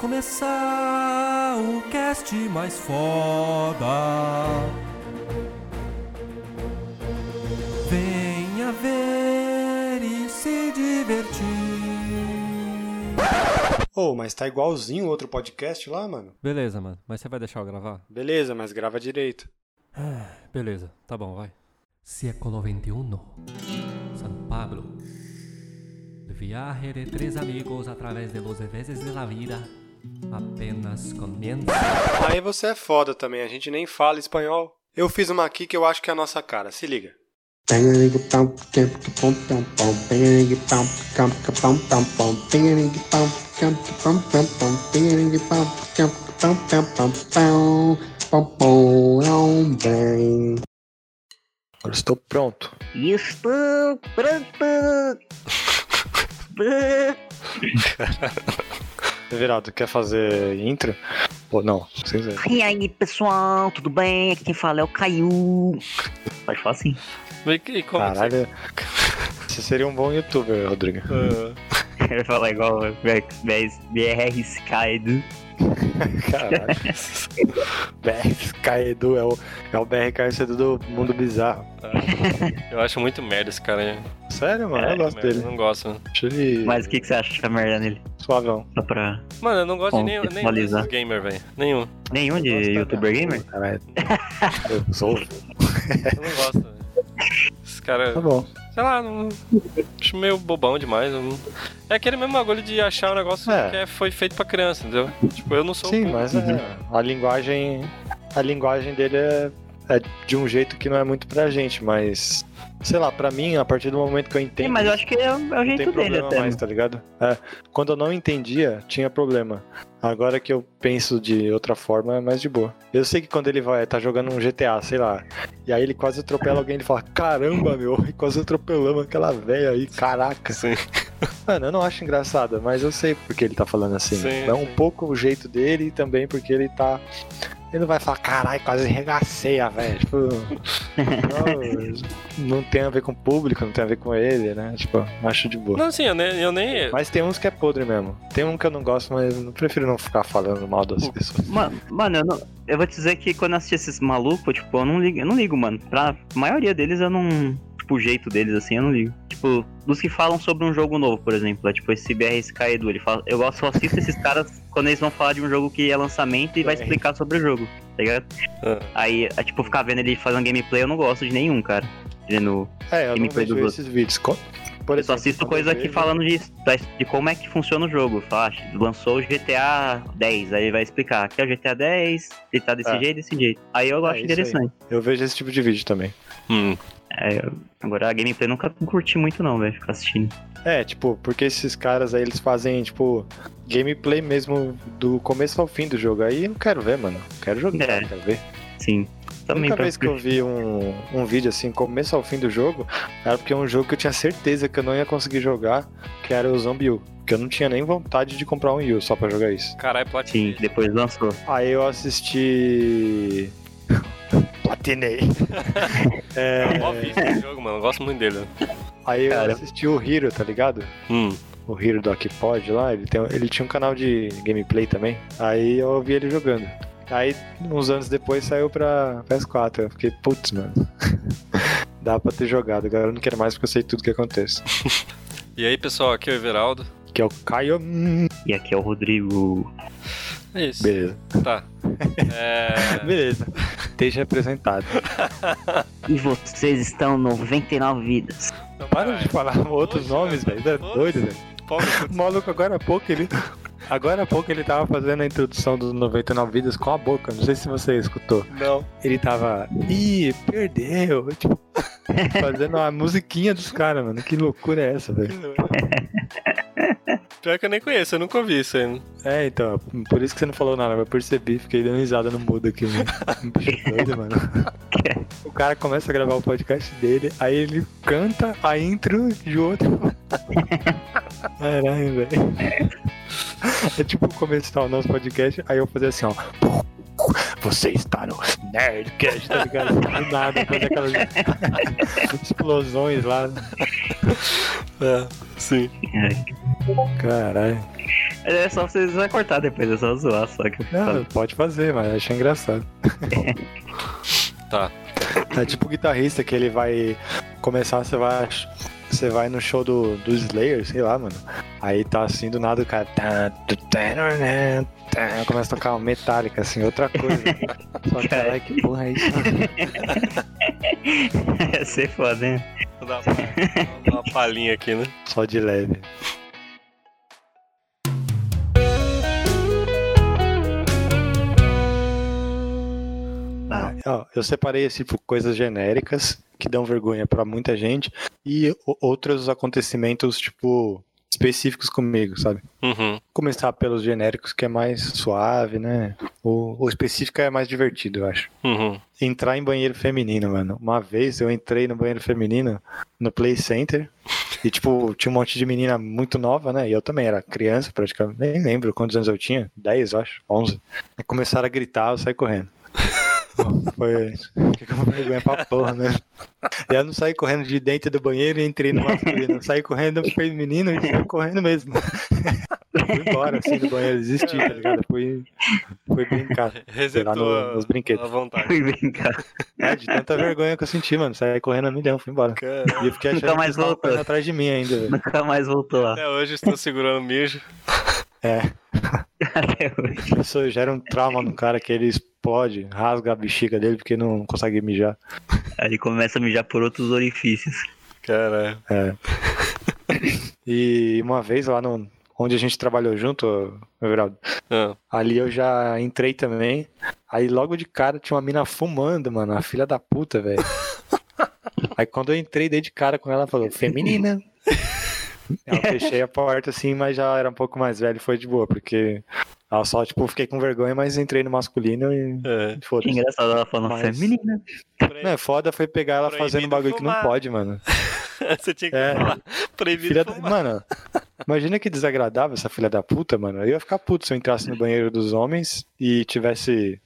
começar o cast mais foda. Venha ver e se divertir. Ô, mas tá igualzinho o outro podcast lá, mano? Beleza, mano. Mas você vai deixar eu gravar? Beleza, mas grava direito. Beleza, tá bom, vai. Século XXI. São Pablo. Viaje de tres amigos a través de los veces de la vida apenas comienza. Aí você é foda também, a gente nem fala espanhol. Eu fiz uma aqui que eu acho que é a nossa cara, se liga. Agora estou pronto. Estou pronto. Everaldo, quer fazer intro? Pô, não, sem ver. E aí, pessoal, tudo bem? Aqui quem fala é o Caiu. Pode falar assim. Vem aqui, como que Caralho, você seria um bom youtuber, Rodrigo. você- Eu ia falar igual o BR Skydo. Caralho. BRK Edu é o, é o BRK Edu do Mundo Bizarro. Ah, Eu acho muito merda esse cara. hein? Sério, mano, É, eu gosto Merda, dele. Eu não gosto. Acho ele Mas o que, que você acha da merda nele? suavão. Só pra. Mano, eu não gosto de nenhum, nenhum desses gamer, velho. Nenhum. Nenhum de youtuber né? gamer? Caralho. Eu sou. Eu não gosto. velho. Cara, Tá bom. sei lá, não, acho meio bobão demais. não- É aquele mesmo bagulho de achar um negócio É. que é- foi feito pra criança, entendeu? Tipo, eu não sou Sim, mas é, a linguagem. A linguagem dele é, é de um jeito que não é muito pra gente, mas. Sei lá, pra mim, a partir do momento que eu entendo. Sim, mas eu acho que é, o- é o não tem jeito dele problema até. mais, tá ligado? É, quando eu não entendia, tinha problema. Agora que eu penso de outra forma, é mais de boa. Eu sei que quando ele vai, tá jogando um GTA, sei lá, e aí ele quase atropela alguém, ele fala, caramba, meu, e quase atropelamos aquela velha aí, caraca. Sim. Mano, eu não acho engraçado, mas eu sei porque ele tá falando assim. Sim, é um sim. pouco o jeito dele e também porque ele tá. Ele não vai falar, caralho, quase regacei a velha. Tipo, não, não tem a ver com o público, não tem a ver com ele, né? Tipo, acho de boa. Não, sim, eu nem. Eu nem Mas tem uns que é podre mesmo. Tem um que eu não gosto, mas eu prefiro não ficar falando mal das pessoas. Ma- Mano, eu, não- eu vou te dizer que quando eu assisti esses malucos, tipo, eu não ligo, eu não ligo, mano. Pra maioria deles eu não. Tipo, o jeito deles, assim, eu não ligo. Tipo, dos que falam sobre um jogo novo, por exemplo. É tipo esse BRSK Edu. Ele fala, eu gosto, só assisto esses caras quando eles vão falar de um jogo que é lançamento e vai BR. explicar sobre o jogo, tá ligado? Ah. Aí, é, tipo, ficar vendo ele fazendo gameplay, eu não gosto de nenhum, cara. Vendo. É, eu não Gameplay vejo dos esses vídeos. Co- Por Eu só assisto coisa aqui vejo- falando de, de como é que funciona o jogo. Fala, ah, lançou o GTA 10, aí vai explicar. Aqui é o GTA 10, ele tá desse É. jeito, desse jeito. Aí eu acho isso aí. interessante. Eu vejo esse tipo de vídeo também. Hum. É, agora a gameplay eu nunca curti muito não, velho, ficar assistindo. É, tipo, porque esses caras aí, eles fazem, tipo, gameplay mesmo do começo ao fim do jogo. Aí eu quero ver, mano. Quero jogar, É. quero ver. Sim. A Também única pra vez que eu vi um, um vídeo assim, começo ao fim do jogo, era porque é um jogo que eu tinha certeza que eu não ia conseguir jogar, que era o Zombie U. Que eu não tinha nem vontade de comprar um U só pra jogar isso. Caralho, Sim, platinei. depois lançou. Aí eu assisti. Platinei. É, Mó vício esse jogo, mano. Eu gosto muito dele. aí eu Cara. assisti o Hiro, tá ligado? Hum. O Hiro do Akipod lá, ele, tem, ele tinha um canal de gameplay também. Aí eu ouvi ele jogando. Aí, uns anos depois, saiu pra PS4. Eu fiquei, putz, mano. Dá pra ter jogado. Agora eu não quero mais porque eu sei tudo que acontece. E aí, pessoal, aqui é o Everaldo. Que é o Caio. E aqui é o Rodrigo. É isso. Beleza. Tá. É... Beleza. Deixa apresentado. E vocês estão 99 vidas. Para de falar outros Poxa, nomes, velho. É doido, velho. O maluco agora há pouco ele. Agora há pouco ele tava fazendo a introdução dos 99 vidas com a boca. Não sei se você escutou. Não. Ele tava. Ih, perdeu. Tipo, fazendo a musiquinha dos caras, mano. Que loucura é essa, velho? Pior que eu nem conheço, eu nunca ouvi isso aí. É, então, por isso que você não falou nada, eu percebi, fiquei dando risada no mudo aqui, mano. Um bicho doido, mano. O cara começa a gravar o podcast dele, aí ele canta a intro de outro. Caralho, velho. É tipo o começo do nosso podcast, aí eu fazer assim, ó. Você está no Nerdcast, tá ligado? Do nada, fazer aquelas explosões lá. É, sim. É. Caralho. É só vocês vai cortar depois, é só zoar, só que Não, pode fazer, mas achei engraçado. Tá. É tipo o guitarrista que ele vai começar, você vai. Você vai no show do, do Slayer, sei lá, mano. Aí tá assim, do nada o cara. tá, tá, tá, Começa a tocar uma metálica, assim, outra coisa. Só que, caralho, que porra é isso? Ia ser foda, hein? Vou dar uma, dar uma palhinha aqui, né? Só de leve. Ah, ó, eu separei assim por coisas genéricas que dão vergonha pra muita gente e outros acontecimentos tipo específicos comigo, sabe? Uhum. Começar pelos genéricos que é mais suave, né? O, o específico é mais divertido, eu acho. Uhum. Entrar em banheiro feminino, mano. Uma vez eu entrei no banheiro feminino no Play Center e, tipo, tinha um monte de menina muito nova, né? E eu também era criança, praticamente. Nem lembro quantos anos eu tinha. 10, eu acho. 11. E começaram a gritar, eu saí correndo. Foi. Fiquei com vergonha pra porra, né? E eu não saí correndo de dentro do banheiro e entrei no masculino. Eu saí correndo no feminino e saí correndo mesmo. Fui embora, assim, do banheiro. Desisti, tá ligado? Fui, fui brincar. Resetou no- nos brinquedos. a vontade. Fui brincar. É, de tanta vergonha que eu senti, mano. Saí correndo a milhão, fui embora. Caralho. E eu fiquei achando Nunca mais que voltou. atrás de mim ainda, velho. Nunca mais voltou lá. Até hoje estou segurando mijo. É, Até hoje. isso gera um trauma no cara que ele explode, rasga a bexiga dele porque não consegue mijar. Aí começa a mijar por outros orifícios. Caralho. É. E uma vez lá no, onde a gente trabalhou junto, Everaldo, Ah, ali eu já entrei também. Aí logo de cara tinha uma mina fumando, mano, a filha da puta, velho. Aí quando eu entrei, dei de cara com ela, ela falou, feminina. Eu fechei a porta assim, mas já era um pouco mais velho e foi de boa, porque ela só, tipo, fiquei com vergonha, mas entrei no masculino e é. Foda-se. engraçado ela falando Mas- feminina. Não, é foda foi pegar ela Proibido fazendo bagulho que não fumar. pode, mano. Você tinha que É. falar. Proibido Filha da... fumar. Mano, imagina que desagradável essa filha da puta, mano. Eu ia ficar puto se eu entrasse no banheiro dos homens e tivesse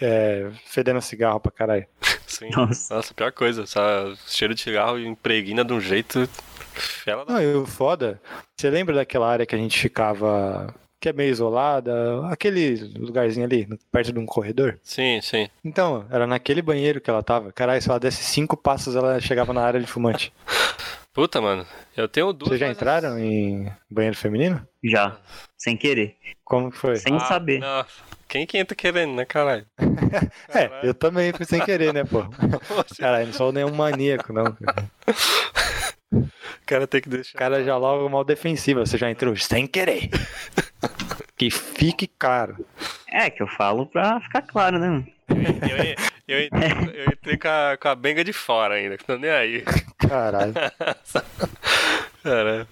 é, fedendo cigarro pra caralho. Sim. Nossa. Nossa, pior coisa. Essa cheiro de cigarro impregna de um jeito. Fela da... Não, e o foda, você lembra daquela área que a gente ficava, que é meio isolada, aquele lugarzinho ali, perto de um corredor? Sim, sim. Então, era naquele banheiro que ela tava. Caralho, se ela desse cinco passos, ela chegava na área de fumante. Puta, mano. Eu tenho duas. Vocês já mas- entraram em banheiro feminino? Já. Sem querer. Como que foi? Sem Ah, saber. Não. Quem que entra querendo, né, caralho? É, eu também fui sem querer, né, pô? Caralho, não sou nenhum maníaco, não. cara. o cara tem que O deixar. cara já logo mal defensiva, você já entrou sem querer. Que fique claro. É, que eu falo pra ficar claro, né? mano? Eu, eu, eu, entrei, eu entrei com, a, com a benga de fora ainda, que tô nem aí. Caralho. Cara.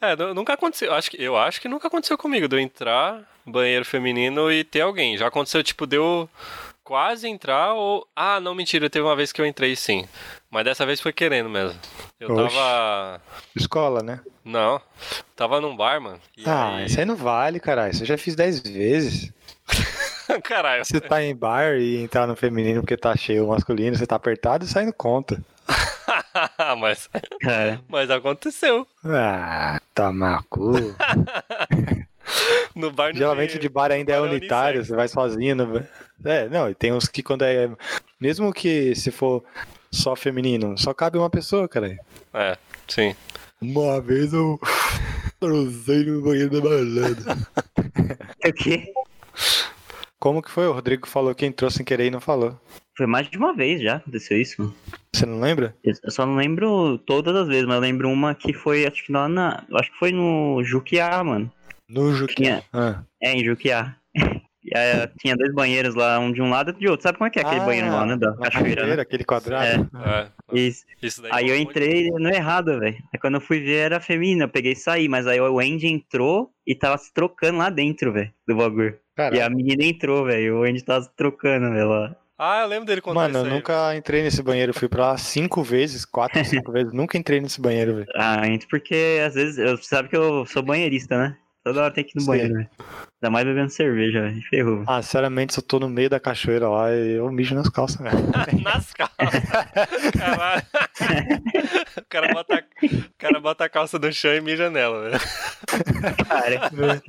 É, nu- nunca aconteceu. Acho que, eu acho que nunca aconteceu comigo de eu entrar no banheiro feminino e ter alguém. Já aconteceu, tipo, de eu quase entrar ou. Ah, não, mentira, teve uma vez que eu entrei sim. Mas dessa vez foi querendo mesmo. Eu Oxe. tava. Escola, né? Não. Tava num bar, mano. E Ah, aí- isso aí não vale, caralho. Isso eu já fiz 10 vezes. Caralho. Você tá em bar e entrar no feminino porque tá cheio o masculino, você tá apertado, aí não conta. mas, Cara, mas aconteceu. Ah, tá macu. No bar no Geralmente dia. de bar ainda é é unitário, unissex. você vai sozinho. No... É, não, e tem uns que quando é. Mesmo que se for só feminino, só cabe uma pessoa, cara. É, sim. Uma vez eu transei no banheiro da balada. o quê? Como que foi? O Rodrigo falou que entrou sem querer e não falou. Foi mais de uma vez já aconteceu isso. mano. Você não lembra? Eu só não lembro todas as vezes, mas eu lembro uma que foi, acho que lá na. Acho que foi no Juquiá, mano. No Juquinha. Tinha. Ah. É, em Juquiá. E aí, tinha dois banheiros lá, um de um lado e outro de outro. Sabe como é que é aquele Ah, banheiro lá, né? Da cachoeira, né? aquele quadrado. É, Isso. isso daí Aí eu entrei no errado, velho. Aí quando eu fui ver era feminina, eu peguei e saí, mas aí o Andy entrou e tava se trocando lá dentro, velho, do bagulho. E a menina entrou, velho, o Andy tava se trocando, velho, lá. Ah, eu lembro dele contando Mano, eu isso aí. nunca entrei nesse banheiro. Fui pra lá cinco vezes, quatro, cinco vezes. Nunca entrei nesse banheiro, velho. Ah, porque às vezes, eu sabe que eu sou banheirista, né? Toda hora tem que ir no Sim. banheiro, velho. Ainda mais bebendo cerveja, velho. Ferrou. Ah, sinceramente, se eu tô no meio da cachoeira lá, eu mijo nas calças, velho. Nas calças. Caralho. O cara, bota, o cara bota a calça no chão e mija nela, velho. Cara,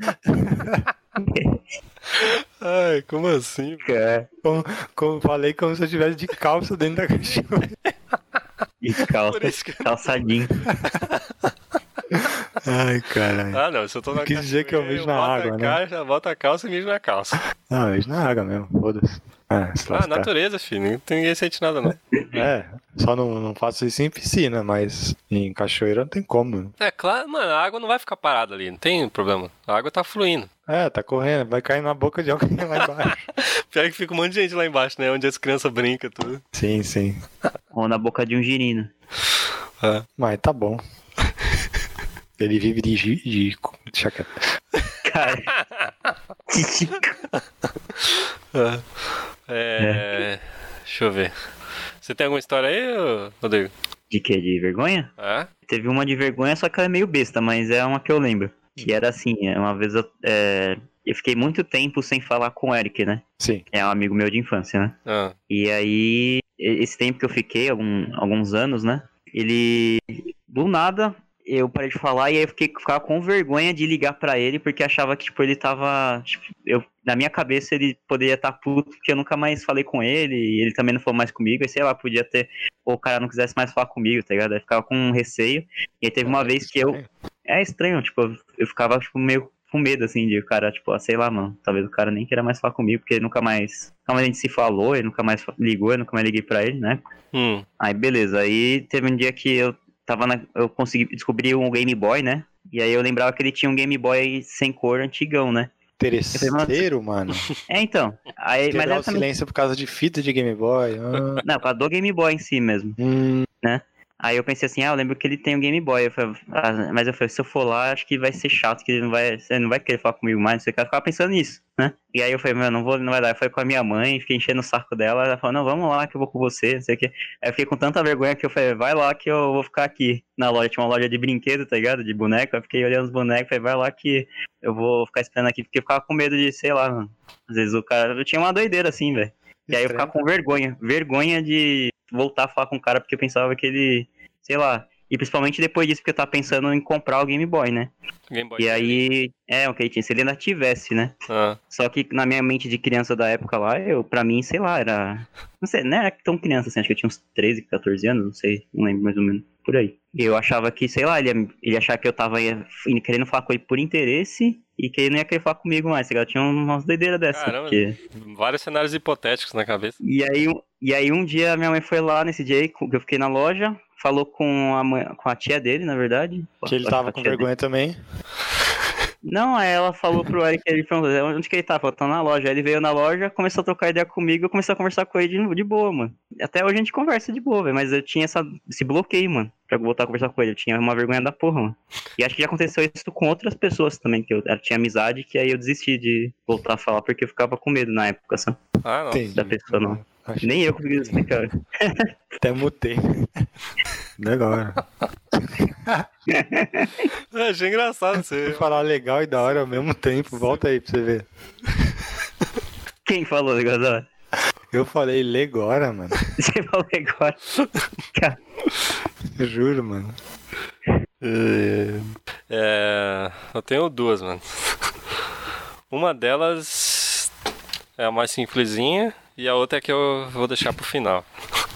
Ai, como assim? velho? cara. Como, como falei, como se eu estivesse de calça dentro da cachoeira. E calça, Por isso que- calçadinho. Ai, caralho. Ah, não, se eu tô na Quis dizer que eu mijo na água, a né? caixa, Bota a calça e mijo na calça. Não, eu mijo na água mesmo, foda-se. Ah, Ah, natureza, filho. Ninguém- sente nada, não. É, só não, não faço isso em piscina, mas em cachoeira não tem como. É claro, mano, a água não vai ficar parada ali, não tem problema. A água tá fluindo. É, tá correndo, vai cair na boca de alguém lá embaixo. Pior que fica um monte de gente lá embaixo, né? Onde as crianças brincam e tudo. sim, sim. Ou na boca de um girino. É. Mas tá bom. Ele vive de. de... Deixa quieto. Cara. É. É, Deixa eu ver. Você tem alguma história aí, ô, Rodrigo? De quê? De vergonha? É? Teve uma de vergonha, só que ela é meio besta, mas é uma que eu lembro. Que era assim, é, uma vez eu, é, eu fiquei muito tempo sem falar com o Eric, né? Sim. É um amigo meu de infância, né? Ah, E aí, esse tempo que eu fiquei, algum- alguns anos, né? Ele, do nada, eu parei de falar e aí eu fiquei, ficava com vergonha de ligar pra ele, porque achava que, tipo, ele tava, tipo, eu, na minha cabeça ele poderia estar puto, porque eu nunca mais falei com ele, e ele também não falou mais comigo, e sei lá, podia ter, ou o cara não quisesse mais falar comigo, tá ligado? Aí ficava com um receio, e aí teve uma vez que eu, é estranho, tipo, eu- eu ficava, tipo, meio com medo, assim, de o cara, tipo, ah, sei lá, mano, talvez o cara nem queira mais falar comigo, porque nunca mais, nunca mais a gente se falou, ele nunca mais ligou, eu nunca mais liguei pra ele, né? hum, Aí, beleza, aí teve um dia que eu tava na, eu consegui descobrir um Game Boy, né? E aí eu lembrava que ele tinha um Game Boy sem cor antigão, né? Interesseiro, mano. É, então, aí, mas o também, silêncio por causa de fita de Game Boy. ah. não, por causa do Game Boy em si mesmo. Hum, Aí eu pensei assim, ah, eu lembro que ele tem um Game Boy. Eu falei, ah, mas eu falei, se eu for lá, acho que vai ser chato, que ele não vai, ele não vai querer falar comigo mais, não sei o que. Eu ficava pensando nisso, né? E aí eu falei, meu, não vou, não vai dar. Eu falei com a minha mãe, fiquei enchendo o saco dela. Ela falou, não, vamos lá que eu vou com você, não sei o que. Aí eu fiquei com tanta vergonha que eu falei, vai lá que eu vou ficar aqui na loja. Tinha uma loja de brinquedo, tá ligado? De boneco. Eu fiquei olhando os bonecos, falei, vai lá que eu vou ficar esperando aqui, porque eu ficava com medo de, sei lá, mano. Às vezes o cara. Eu tinha uma doideira assim, velho. E aí eu ficava com vergonha. Vergonha de voltar a falar com o cara, porque eu pensava que ele, sei lá. E principalmente depois disso, porque eu tava pensando em comprar o Game Boy, né? Game Boy. E aí, é, o que ele tinha, se ele ainda tivesse, né? Ah, Só que na minha mente de criança da época lá, eu, pra mim, sei lá, era. Não sei, não era tão criança assim, acho que eu tinha uns 13, 14 anos, não sei, não lembro mais ou menos. Por aí. Eu achava que, sei lá, ele ia, ele ia achar que eu tava ia- querendo falar com ele por interesse e que ele não ia querer falar comigo mais. tá ligado? Tinha umas doideiras dessas. Caramba. Porque... vários cenários hipotéticos na cabeça. E aí, um- e aí um dia minha mãe foi lá nesse dia aí, que eu fiquei na loja, falou com a, mãe, com a tia dele, na verdade. que ele tava com vergonha também. Não, aí ela falou pro Eric, ele perguntou, onde que ele tá? Falou, tá na loja. Aí ele veio na loja, começou a trocar ideia comigo, eu comecei a conversar com ele de, de boa, mano. Até hoje a gente conversa de boa, velho, mas eu tinha essa, esse bloqueio, mano, pra voltar a conversar com ele. Eu tinha uma vergonha da porra, mano. E acho que já aconteceu isso com outras pessoas também, que eu, eu tinha amizade, que aí eu desisti de voltar a falar, porque eu ficava com medo na época, sabe? Ah, não. Da pessoa, não. Acho Nem eu consegui explicar. Até mutei. Agora. Eu achei engraçado Você falar legal e da hora ao mesmo tempo. Volta aí pra você ver. Quem falou, negócio? Eu falei legora, mano. Você falou Eu juro, mano. É, eu tenho duas, mano. Uma delas é a mais simplesinha e a outra é que eu vou deixar pro final.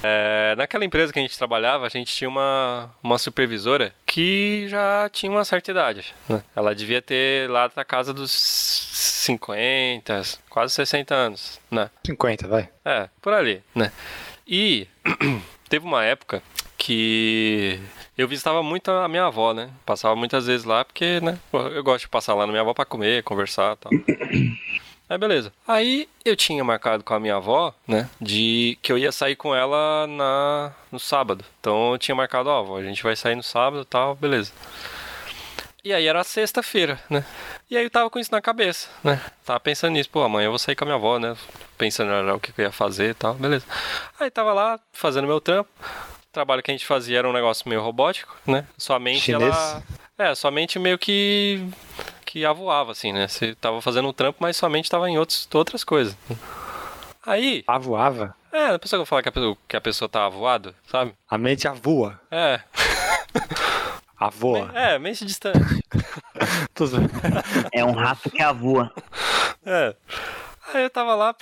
É, naquela empresa que a gente trabalhava, a gente tinha uma, uma supervisora que já tinha uma certa idade. né? Ela devia ter lá da casa dos 50, quase 60 anos, né? 50, vai. É, por ali, né? E teve uma época que eu visitava muito a minha avó, né? Passava muitas vezes lá porque, né? Eu gosto de passar lá na minha avó pra comer, conversar e tal. Aí beleza. Aí eu tinha marcado com a minha avó, né? De que eu ia sair com ela na no sábado. Então eu tinha marcado, ó, avó, a gente vai sair no sábado e tal, beleza. E aí era sexta-feira, né? E aí eu tava com isso na cabeça, né? Tava pensando nisso, pô, amanhã eu vou sair com a minha avó, né? Pensando era o que eu ia fazer e tal, beleza. Aí tava lá fazendo meu trampo. O trabalho que a gente fazia era um negócio meio robótico, né? Somente Chinês? ela. É, somente meio que. Que avoava, assim, né? Você tava fazendo um trampo, mas somente tava em outros, outras coisas. Aí. Avoava? É, a pessoa que fala que a pessoa, que a pessoa tá avoada, sabe? A mente avoa. É. Avoa. É, mente distante. é um rato que avoa. É. Aí eu tava lá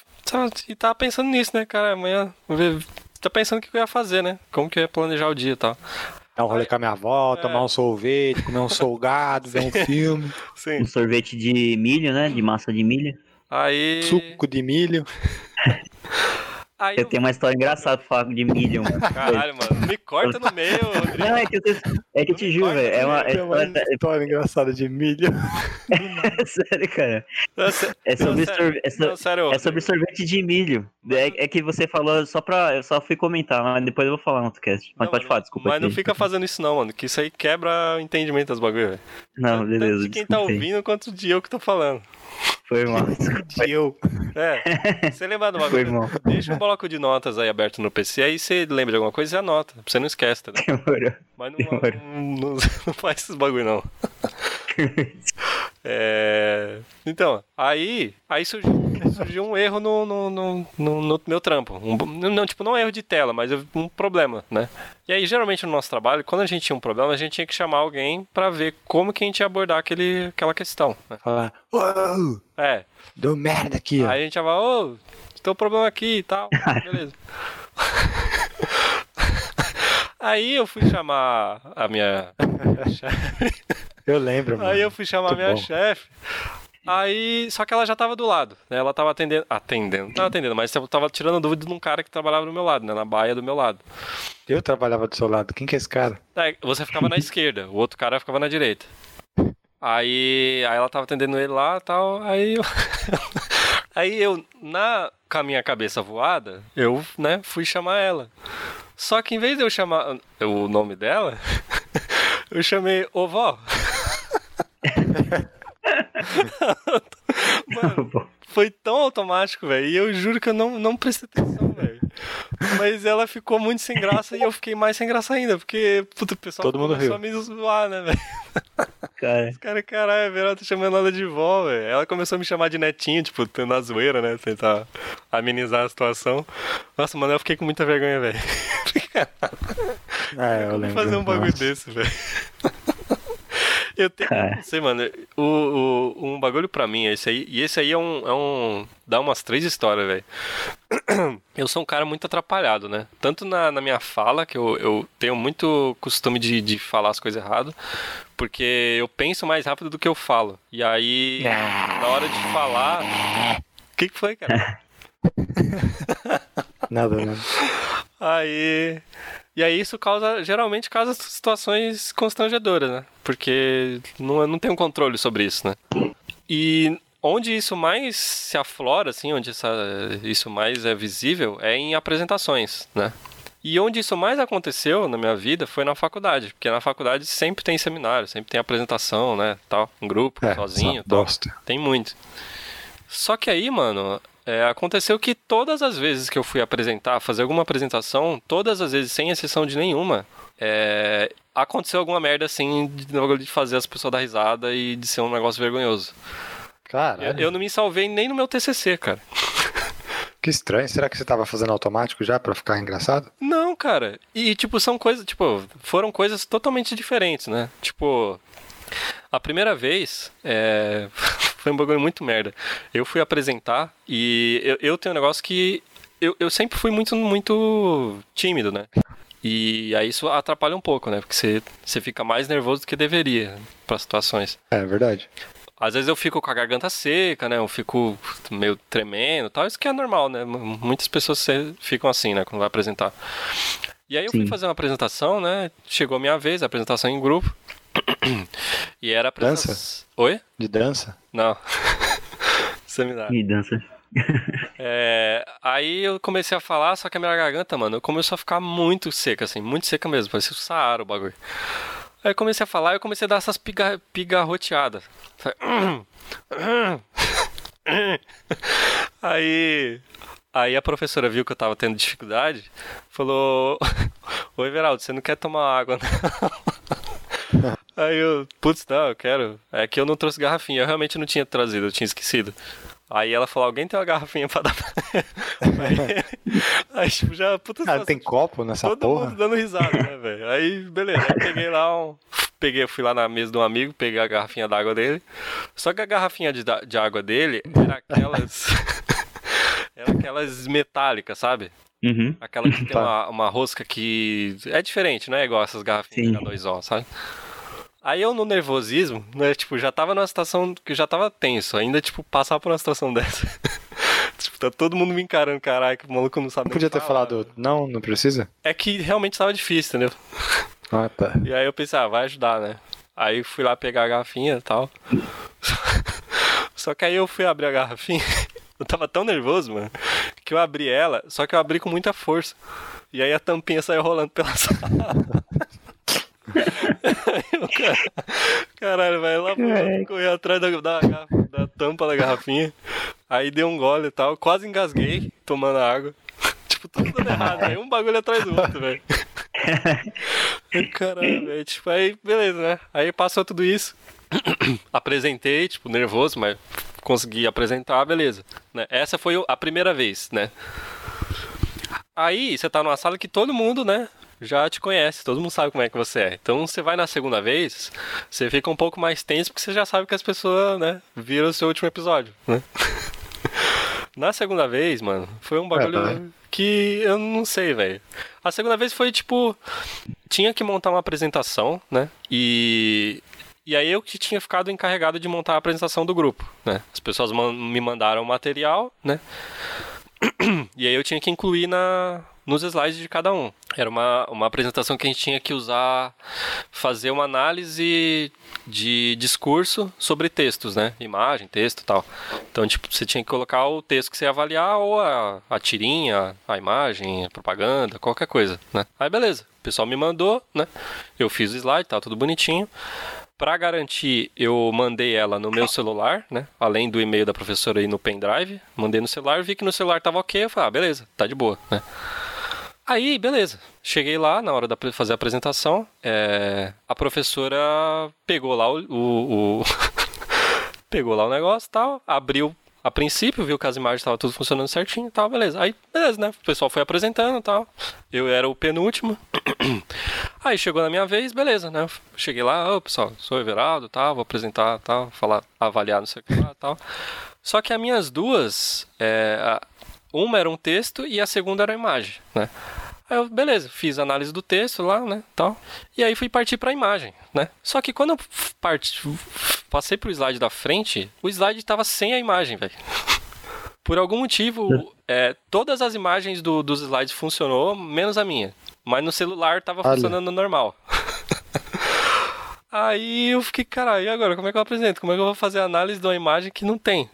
e tava pensando nisso, né, cara? Amanhã, ver, tá pensando o que eu ia fazer, né? Como que eu ia planejar o dia e tal. Dar um rolê com a minha avó, é. tomar um sorvete, comer um salgado, ver um filme. Sim. Um sorvete de milho, né? De massa de milho. Aí. Suco de milho. Aí eu, eu tenho uma história engraçada pra falar de Medium. Caralho, mano. Me corta no meio. Não, é que, eu, é que eu te juro, velho. É uma, é uma história engraçada de milho. é sério, cara. é, sobre não, sorvete, é, so, não, sério. é sobre sorvete de milho. É, é, que você falou só pra. Eu só fui comentar, mas depois eu vou falar no outro cast. Mas não, pode falar, desculpa. Mas não fica fazendo isso, não, mano. Que isso aí quebra o entendimento das bagulho, velho. Não, beleza. Tanto de quem tá ouvindo quanto de eu que tô falando. Foi mal. Eu. É. Você lembra do bagulho? Foi mal. Deixa um bloco de notas aí aberto no PC, aí você lembra de alguma coisa e anota. Você não esquece, tá? Demorou. Mas não, não, não, não faz esses bagulho, não. é... Então, aí, aí surgiu, surgiu um erro no, no, no, no, meu trampo. Um, não, tipo, não um erro de tela, mas um problema, né? E aí, geralmente no nosso trabalho, quando a gente tinha um problema, a gente tinha que chamar alguém para ver como que a gente ia abordar aquele, aquela questão. Né? Falar, uou, é. deu merda aqui, ó. Aí a gente ia falar, ô, tem um problema aqui e tal. Beleza. Aí eu fui chamar a minha. Eu lembro, mano. Aí eu fui chamar a minha chefe. Aí, só que ela já tava do lado, né? Ela tava atendendo, atendendo, não tava atendendo, mas eu tava tirando dúvida de um cara que trabalhava do meu lado, né? Na baia do meu lado. Eu trabalhava do seu lado, quem que é esse cara? É, você ficava na esquerda, o outro cara ficava na direita. Aí, aí ela tava atendendo ele lá e tal, aí eu... aí eu, na, com a minha cabeça voada, eu, né, fui chamar ela. Só que em vez de eu chamar o nome dela, eu chamei ô vó. Mano, foi tão automático, velho. E eu juro que eu não, não prestei atenção, velho. Mas ela ficou muito sem graça e eu fiquei mais sem graça ainda, porque, puta, o pessoal Todo mundo começou riu. a me zoar, né, velho? Cara. Os caras, caralho, a Verona tá chamando ela de vó, velho. Ela começou a me chamar de netinho, tipo, tendo a zoeira, né? Tentar amenizar a situação. Nossa, mano, eu fiquei com muita vergonha, velho. É, eu lembro. fazer um bagulho Nossa. desse, velho. Eu tenho. É. Sei, mano. O, o, um bagulho pra mim é esse aí. E esse aí é um. É um dá umas três histórias, velho. Eu sou um cara muito atrapalhado, né? Tanto na, na minha fala, que eu, eu tenho muito costume de, de falar as coisas erradas, porque eu penso mais rápido do que eu falo. E aí, na hora de falar. O que, que foi, cara? Nada, nada. Aí. E aí isso causa, geralmente causa situações constrangedoras, né? Porque não, não tem um controle sobre isso, né? E onde isso mais se aflora, assim, onde essa, isso mais é visível, é em apresentações, né? E onde isso mais aconteceu na minha vida foi na faculdade, porque na faculdade sempre tem seminário, sempre tem apresentação, né, tal, em grupo, é, sozinho, tal. Bosta. Tem muito. Só que aí, mano, é, aconteceu que todas as vezes que eu fui apresentar, fazer alguma apresentação, todas as vezes, sem exceção de nenhuma, é, aconteceu alguma merda assim de, fazer as pessoas dar risada e de ser um negócio vergonhoso. Cara. Eu, eu, não me salvei nem no meu TCC, cara. Que estranho. Será que você tava fazendo automático já para ficar engraçado? Não, cara. E, tipo, são coisas, tipo, foram coisas totalmente diferentes, né? Tipo, a primeira vez, é... foi um bagulho muito merda. Eu fui apresentar e eu, eu tenho um negócio que eu, eu sempre fui muito, muito tímido, né? E aí isso atrapalha um pouco, né? Porque você, você fica mais nervoso do que deveria para situações. É verdade. Às vezes eu fico com a garganta seca, né? Eu fico meio tremendo tal. Isso que é normal, né? Muitas pessoas ficam assim, né? Quando vai apresentar. E aí eu Sim. fui fazer uma apresentação, né? Chegou a minha vez, a apresentação em grupo. E era pra. Dança? Oi? De dança? Não. Seminário. De dança. É, aí eu comecei a falar, só que a minha garganta, mano, começou a ficar muito seca, assim, muito seca mesmo, parecia o Saara o bagulho. Aí eu comecei a falar e eu comecei a dar essas piga, pigarroteadas. Aí, aí a professora viu que eu tava tendo dificuldade, falou: Oi, Veraldo, você não quer tomar água, não? Aí eu, putz, não, eu quero. É que eu não trouxe garrafinha, eu realmente não tinha trazido, eu tinha esquecido. Aí ela falou, alguém tem uma garrafinha pra dar pra Aí, aí tipo, já, puta Cara, tem copo nessa Todo porra? mundo dando risada, né, velho? Aí, beleza, aí peguei lá um. Peguei, fui lá na mesa de um amigo, peguei a garrafinha d'água dele. Só que a garrafinha de, de água dele era aquelas. era aquelas metálicas, sabe? Uhum. Aquela que tem Tá. uma, uma rosca que é diferente, não é igual essas garrafinhas Sim. de H2O, sabe? Aí eu no nervosismo, né, tipo, já tava numa situação que já tava tenso, ainda, tipo, passar por uma situação dessa. tipo, tá todo mundo me encarando, caralho, que o maluco não sabe podia ter falar. falado, não, não precisa? É que realmente tava difícil, entendeu? Ah, tá. E aí eu pensei, ah, vai ajudar, né? Aí fui lá pegar a garrafinha e tal. Só que aí eu fui abrir a garrafinha, eu tava tão nervoso, mano, que eu abri ela, só que eu abri com muita força. E aí a tampinha saiu rolando pela sala. Caralho, vai lá correr atrás da, da, da tampa da garrafinha. Aí dei um gole e tal, quase engasguei tomando água. Tipo, tudo dando errado, aí um bagulho atrás do outro, velho. Caralho, velho. Tipo, aí, beleza, né? Aí passou tudo isso. Apresentei, tipo, nervoso, mas consegui apresentar, beleza. Né? Essa foi a primeira vez, né? Aí você tá numa sala que todo mundo, né? Já te conhece, todo mundo sabe como é que você é. Então você vai na segunda vez, você fica um pouco mais tenso porque você já sabe que as pessoas, né, viram o seu último episódio, né? Na segunda vez, mano, foi um bagulho É, que eu não sei, velho. A segunda vez foi tipo. Tinha que montar uma apresentação, né? E. E aí eu que tinha ficado encarregado de montar a apresentação do grupo, né? As pessoas man- me mandaram o material, né? E aí eu tinha que incluir na, nos slides de cada um. Era uma, uma apresentação que a gente tinha que usar, fazer uma análise de discurso sobre textos, né? Imagem, texto tal. Então, tipo, você tinha que colocar o texto que você ia avaliar, ou a, a tirinha, a imagem, a propaganda, qualquer coisa, né? Aí beleza, o pessoal me mandou, né? Eu fiz o slide, tá tudo bonitinho. Pra garantir, eu mandei ela no meu celular, né? Além do e-mail da professora aí no pendrive. Mandei no celular, vi que no celular tava ok. Eu falei, ah, beleza, tá de boa, né? Aí, beleza. Cheguei lá na hora de fazer a apresentação. é, A professora pegou lá o. o- o- pegou lá o negócio e tal, abriu a princípio, viu que as imagens estavam tudo funcionando certinho e tal, beleza. Aí, beleza, né? O pessoal foi apresentando e tal. Eu era o penúltimo. Aí chegou na minha vez, beleza, né? Cheguei lá, ô pessoal, sou Everaldo, tal, vou apresentar, tal, falar, avaliar, não sei o que lá, tal. Só que as minhas duas, é, uma era um texto e a segunda era a imagem, né? Aí eu, beleza, fiz a análise do texto lá, né, tal. E aí fui partir para a imagem, né? Só que quando eu parti, passei pro slide da frente, o slide estava sem a imagem, velho. Por algum motivo, é, todas as imagens do- dos slides funcionou, menos a minha. Mas no celular tava Olha. funcionando normal. Aí eu fiquei, caralho, e agora? Como é que eu apresento? Como é que eu vou fazer a análise de uma imagem que não tem?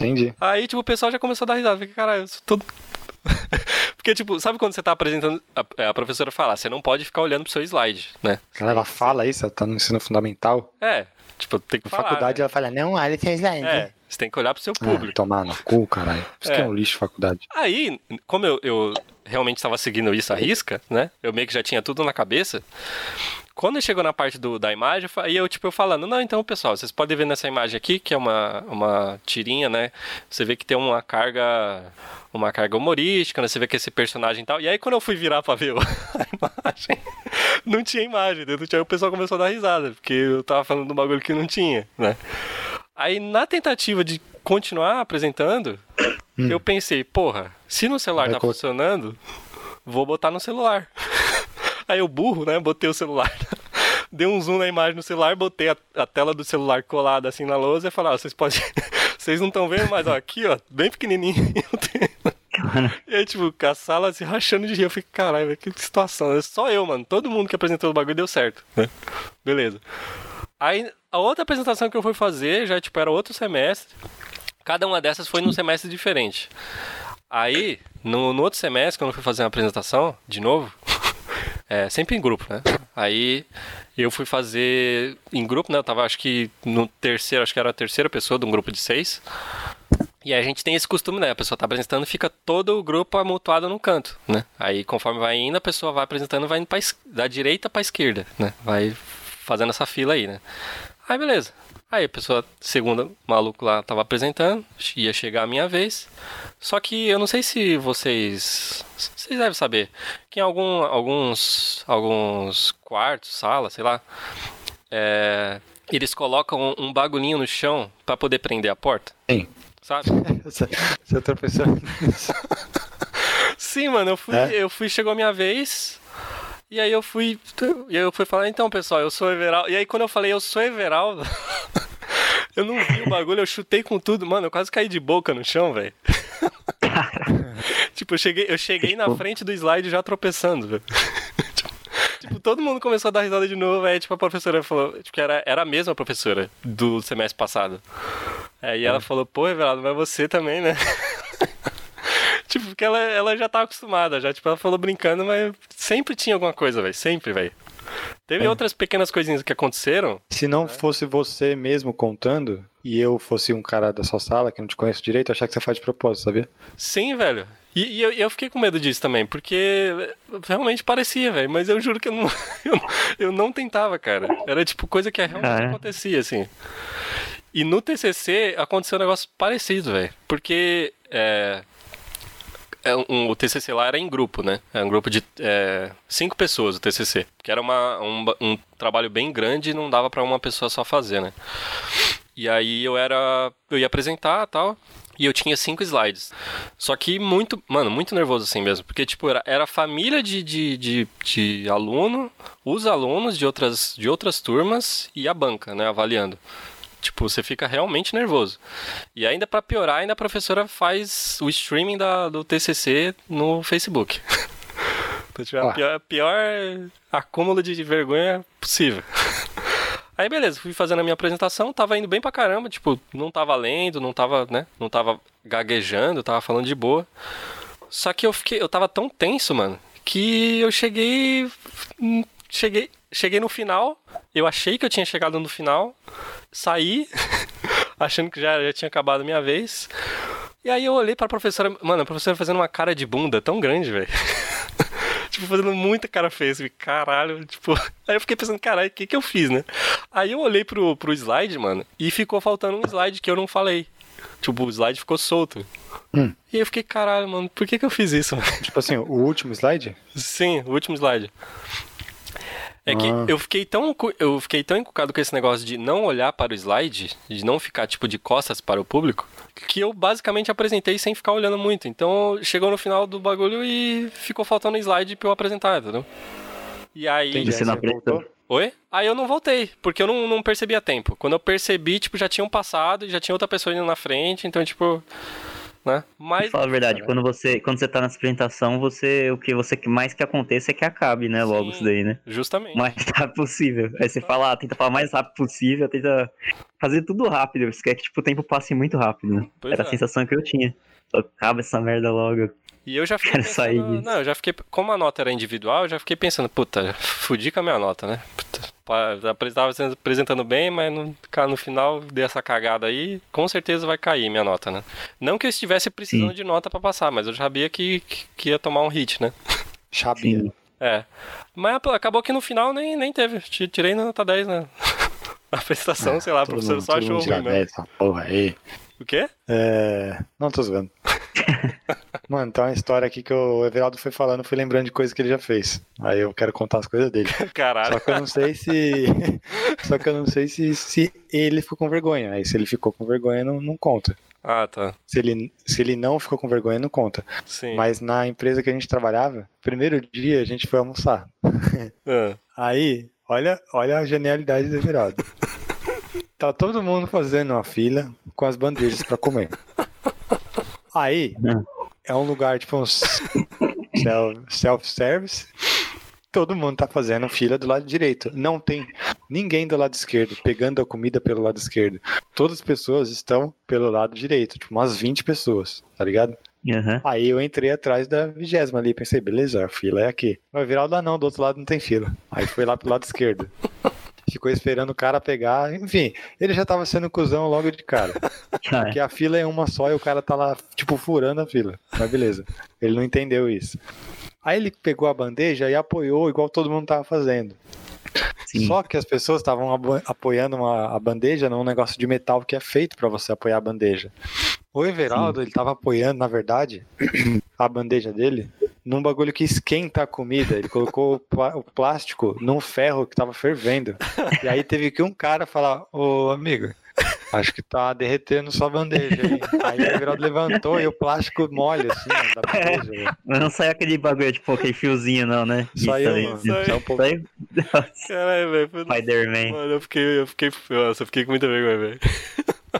Entendi. Aí, tipo, o pessoal já começou a dar risada. Fiquei, caralho, eu sou todo. Porque, tipo, sabe quando você tá apresentando. A, a professora fala, você não pode ficar olhando pro seu slide, né? Ela fala isso, ela tá no ensino fundamental. É, tipo, tem que Na falar. faculdade né? ela fala, não, olha seu slide. É, você tem que olhar pro seu Ah, público. tomar no cu, caralho. Isso que É. é um lixo faculdade. Aí, como eu, eu realmente estava seguindo isso à risca, né? Eu meio que já tinha tudo na cabeça. Quando chegou na parte do, da imagem, aí eu, tipo, eu falando, não, então, pessoal, vocês podem ver nessa imagem aqui, que é uma, uma tirinha, né? Você vê que tem uma carga, uma carga humorística, né? Você vê que esse personagem e tal. E aí, quando eu fui virar pra ver a imagem, não tinha imagem, entendeu? Aí o pessoal começou a dar risada, porque eu tava falando de um bagulho que não tinha, né? Aí, na tentativa de continuar apresentando, eu pensei, porra, se no celular Vai tá funcionando, vou botar no celular. Aí eu burro, né? Botei o celular. Dei um zoom na imagem no celular, botei a, a tela do celular colada assim na lousa e falei, ó, vocês podem. Vocês não estão vendo, mas ó, aqui, ó, bem pequenininho. e aí, tipo, a sala se rachando de rir. Eu fiquei, caralho, que situação. Só eu, mano. Todo mundo que apresentou o bagulho deu certo, né? Beleza. Aí, a outra apresentação que eu fui fazer já, tipo, era outro semestre. Cada uma dessas foi num semestre diferente. Aí, no, no outro semestre, quando eu fui fazer uma apresentação, de novo, é, sempre em grupo, né? Aí eu fui fazer em grupo, né? Eu tava, acho que no terceiro, acho que era a terceira pessoa de um grupo de seis. E a gente tem esse costume, né? A pessoa tá apresentando, fica todo o grupo amontoado num canto, né? Aí conforme vai indo, a pessoa vai apresentando, vai indo pra, da direita pra esquerda, né? Vai fazendo essa fila aí, né? Aí beleza. Aí a pessoa, segunda, o maluco lá tava apresentando, ia chegar a minha vez. Só que eu não sei se vocês. Vocês devem saber. Que em algum, alguns. alguns quartos, salas, sei lá. é, eles colocam um, um bagulhinho no chão pra poder prender a porta. Sim. Sabe? Você, tropeçou nisso. Sim, mano, eu fui, É? eu fui, chegou a minha vez. E aí eu fui, e aí eu fui falar, então, pessoal, eu sou Everaldo. E aí quando eu falei eu sou Everaldo, eu não vi o bagulho, eu chutei com tudo, mano, eu quase caí de boca no chão, velho. tipo, eu cheguei, eu cheguei na frente do slide já tropeçando, velho. Tipo, todo mundo começou a dar risada de novo, aí tipo, a professora falou, tipo, era, era a mesma professora do semestre passado. Aí ela falou, pô, Everaldo, mas você também, né? Tipo, porque ela, ela já tá acostumada, já, tipo, ela falou brincando, mas sempre tinha alguma coisa, velho, sempre, velho. Teve outras pequenas coisinhas que aconteceram. Se não fosse você mesmo contando, e eu fosse um cara da sua sala, que não te conheço direito, eu achar que você faz de propósito, sabia? Sim, velho. E, e eu, eu fiquei com medo disso também, porque realmente parecia, velho, mas eu juro que eu não, eu, eu não tentava, cara. Era tipo coisa que realmente Ah, é? acontecia, assim. E no TCC aconteceu um negócio parecido, velho, porque é, é um- o TCC lá era em grupo, né? Era um grupo de é, cinco pessoas o TCC, que era uma, um, um trabalho bem grande e não dava pra uma pessoa só fazer, né? E aí eu era. Eu ia apresentar tal. E eu tinha cinco slides. Só que muito, mano, muito nervoso assim mesmo. Porque, tipo, era, era família de, de, de, de aluno, os alunos de outras, de outras turmas e a banca, né, avaliando. Tipo, você fica realmente nervoso. E ainda pra piorar, ainda a professora faz o streaming da, do TCC no Facebook. Então, tipo, é a Ah. pior, pior acúmulo de vergonha possível. Aí beleza, fui fazendo a minha apresentação, tava indo bem pra caramba, tipo, não tava lendo, não tava, né, não tava gaguejando, tava falando de boa. Só que eu fiquei, eu tava tão tenso, mano, que eu cheguei hum, cheguei, cheguei no final, eu achei que eu tinha chegado no final, saí achando que já, já tinha acabado a minha vez. E aí eu olhei pra professora, mano, a professora fazendo uma cara de bunda tão grande, velho. tipo, fazendo muita cara feia, assim, caralho, tipo... Aí eu fiquei pensando, caralho, o que que eu fiz, né? Aí eu olhei pro, pro slide, mano, e ficou faltando um slide que eu não falei. Tipo, o slide ficou solto. Hum. E eu fiquei, caralho, mano, por que que eu fiz isso, mano? Tipo assim, o último slide? Sim, o último slide. É que Ah. eu fiquei tão eu fiquei tão encucado com esse negócio de não olhar para o slide, de não ficar tipo de costas para o público, que eu basicamente apresentei sem ficar olhando muito. Então chegou no final do bagulho e ficou faltando slide pra eu apresentar, entendeu? E aí. Entendi. Você não apresentou? Oi? Aí eu não voltei, porque eu não, não percebi a tempo. Quando eu percebi, tipo, já tinham passado e já tinha outra pessoa indo na frente, então, tipo. Né? Mas. Fala a verdade, quando você, quando você tá nessa apresentação, você, o que você mais que aconteça é que acabe, né? Logo Sim. isso daí, né? Justamente. O mais rápido possível. Aí você fala, ah, tenta falar o mais rápido possível, tenta fazer tudo rápido. Você quer que tipo, o tempo passe muito rápido, né? Pois Era é. a sensação que eu tinha. Acaba essa merda logo. E eu já fiquei Quero pensando, sair. Não, eu já fiquei. Como a nota era individual, eu já fiquei pensando, puta, fudi com a minha nota, né? Puta, pá, já Tava se apresentando bem, mas no, cara, no final dei essa cagada aí, com certeza vai cair minha nota, né? Não que eu estivesse precisando Sim. de nota pra passar, mas eu já sabia que, que, que ia tomar um hit, né? Sim. É. Mas acabou que no final nem, nem teve. Ti- Tirei na nota 10, né? A apresentação, sei lá, a Todo professora mundo- só achou ruim. 10, essa porra aí. O quê? É... Não, tô zoando. Mano, tem uma história aqui que o Everaldo foi falando, fui lembrando de coisas que ele já fez. Aí eu quero contar as coisas dele. Caralho. Só que eu não sei se. Só que eu não sei se, se ele ficou com vergonha. Aí se ele ficou com vergonha, não, não conta. Ah, tá. Se ele, se ele não ficou com vergonha, não conta. Sim. Mas na empresa que a gente trabalhava, primeiro dia a gente foi almoçar. Ah, Aí, olha, olha a genialidade do Everaldo. Tá todo mundo fazendo uma fila com as bandejas pra comer. Aí, é um lugar tipo um self- self-service. Todo mundo tá fazendo fila do lado direito. Não tem ninguém do lado esquerdo, pegando a comida pelo lado esquerdo. Todas as pessoas estão pelo lado direito, tipo umas 20 pessoas, tá ligado? Aham. Aí eu entrei atrás da vigésima ali, pensei, beleza, a fila é aqui. Vai virar o não, do outro lado não tem fila. Aí foi lá pro lado esquerdo. ficou esperando o cara pegar. Enfim, ele já tava sendo cuzão logo de cara. Porque a fila é uma só e o cara tá lá, tipo, furando a fila. Mas beleza. Ele não entendeu isso. Aí ele pegou a bandeja e apoiou igual todo mundo tava fazendo. Sim. Só que as pessoas estavam apoiando uma, a bandeja num negócio de metal que é feito pra você apoiar a bandeja. O Everaldo, ele tava apoiando, na verdade, a bandeja dele num bagulho que esquenta a comida. Ele colocou o, plástico num ferro que tava fervendo. E aí teve que um cara falar: Ô amigo, acho que tá derretendo sua bandeja. Aí, aí o Everaldo levantou e o plástico molha assim da bandeja. velho. Mas não saiu aquele bagulho, tipo, aquele fiozinho, não, né? Saiu, Isso aí. mano, saiu um pouco. Saiu? Caralho, velho. Spider-Man. Mano, eu fiquei, eu fiquei, nossa, eu fiquei com muita vergonha, velho.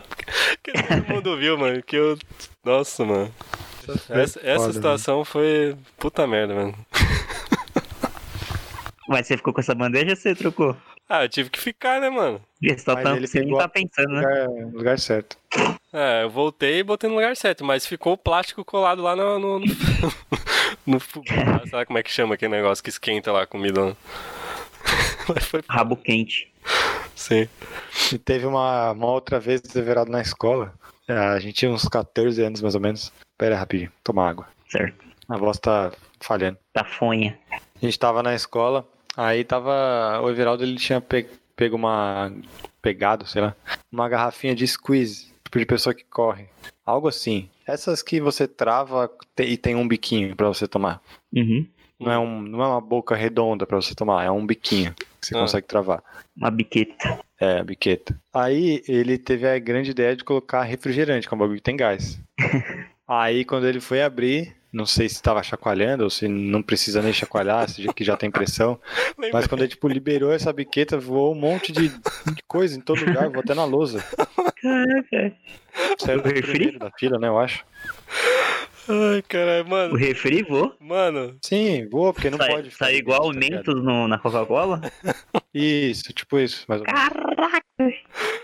Porque todo mundo viu, mano, que eu, nossa, mano. Essa, essa Foda, situação foi puta merda, mano. Mas você ficou com essa bandeja ou você trocou? Ah, eu tive que ficar, né, mano? Você, tá, ele você nem tá a- pensando, No né? lugar, no lugar certo. É, eu voltei e botei no lugar certo, mas ficou o plástico colado lá no. no, no, no lá, sabe como é que chama aquele negócio que esquenta lá a comida? lá? Mas foi. Rabo quente. Sim. E teve uma, uma outra vez o Everaldo na escola. É, A gente tinha uns 14 anos mais ou menos. Pera aí, rapidinho, tomar água. Certo. A voz tá falhando. Da fonha. A gente tava na escola, aí tava. O Everaldo ele tinha pe- pego uma. pegado, sei lá, uma garrafinha de squeeze, tipo de pessoa que corre. Algo assim. Essas que você trava e tem um biquinho pra você tomar. Uhum. Não é, um, não é uma boca redonda pra você tomar, é um biquinho que você Ah. consegue travar. Uma biqueta. É, a biqueta. Aí ele teve a grande ideia de colocar refrigerante, que é um bagulho que tem gás. Aí quando ele foi abrir, não sei se estava chacoalhando ou se não precisa nem chacoalhar, se já- que já tem pressão. Mas quando ele tipo, liberou essa biqueta, voou um monte de, de coisa em todo lugar, voou até na lousa. Caraca. Saiu O do refri? primeiro da fila, né, eu acho. Ai, caralho, O mano. refri voou. Mano, Sim, voou, porque não Sai, pode. sai fazer igual o tá? Mentos no- na Coca-Cola? Isso, tipo isso, mais ou menos. Caraca!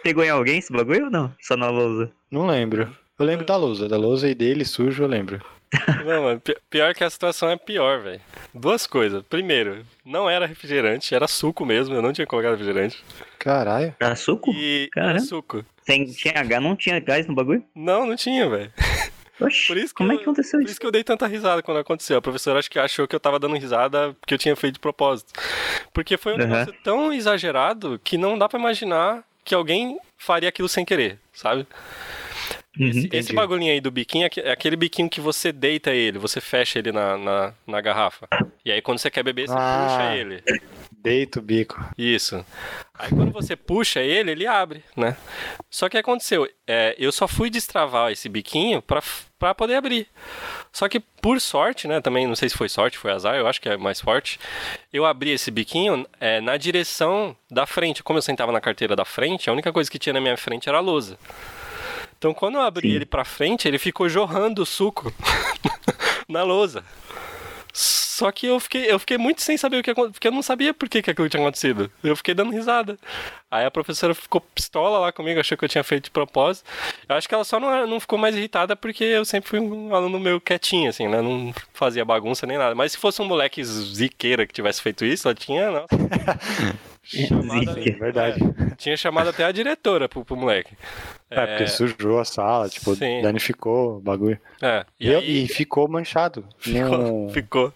Pegou em alguém esse bagulho ou não? Só na lousa. Não lembro. Eu lembro da lousa, da lousa e dele sujo, eu lembro. não, mano, pi- pior que a situação é pior, velho. Duas coisas. Primeiro, não era refrigerante, era suco mesmo, eu não tinha colocado refrigerante. Caralho. Era suco? E Caramba. era suco. Tem, tinha, não tinha gás no bagulho? Não, não tinha, velho. Oxi, Por isso que como é eu- que aconteceu Por isso? isso que eu dei tanta risada quando aconteceu. A professora acho que achou que eu tava dando risada porque eu tinha feito de propósito. Porque foi um Uhum. negócio tão exagerado que não dá pra imaginar que alguém faria aquilo sem querer, sabe? Uhum. Esse, esse bagulhinho aí do biquinho é é aquele biquinho que você deita ele, você fecha ele na, na, na garrafa. E aí quando você quer beber, você Ah. puxa ele. Deita o bico. Isso. Aí quando você puxa ele, ele abre, né? Só que aconteceu, é, eu só fui destravar esse biquinho pra, pra poder abrir. Só que por sorte, né? Também não sei se foi sorte, foi azar, eu acho que é mais forte. Eu abri esse biquinho é, na direção da frente. Como eu sentava na carteira da frente, a única coisa que tinha na minha frente era a lousa. Então quando eu abri Sim. ele pra frente, ele ficou jorrando o suco na lousa. Só que eu fiquei, eu fiquei muito sem saber o que aconteceu, porque eu não sabia por que, que aquilo tinha acontecido. Eu fiquei dando risada. Aí a professora ficou pistola lá comigo, achou que eu tinha feito de propósito. Eu acho que ela só não, não ficou mais irritada porque eu sempre fui um aluno meio quietinho, assim, né? Não fazia bagunça nem nada. Mas se fosse um moleque ziqueira que tivesse feito isso, ela tinha, nossa. chamado- Zica. Verdade. tinha chamado até a diretora pro, pro moleque. É, porque sujou a sala, tipo, Sim. danificou o bagulho. É, E, e, aí, e ficou manchado. Não- ficou.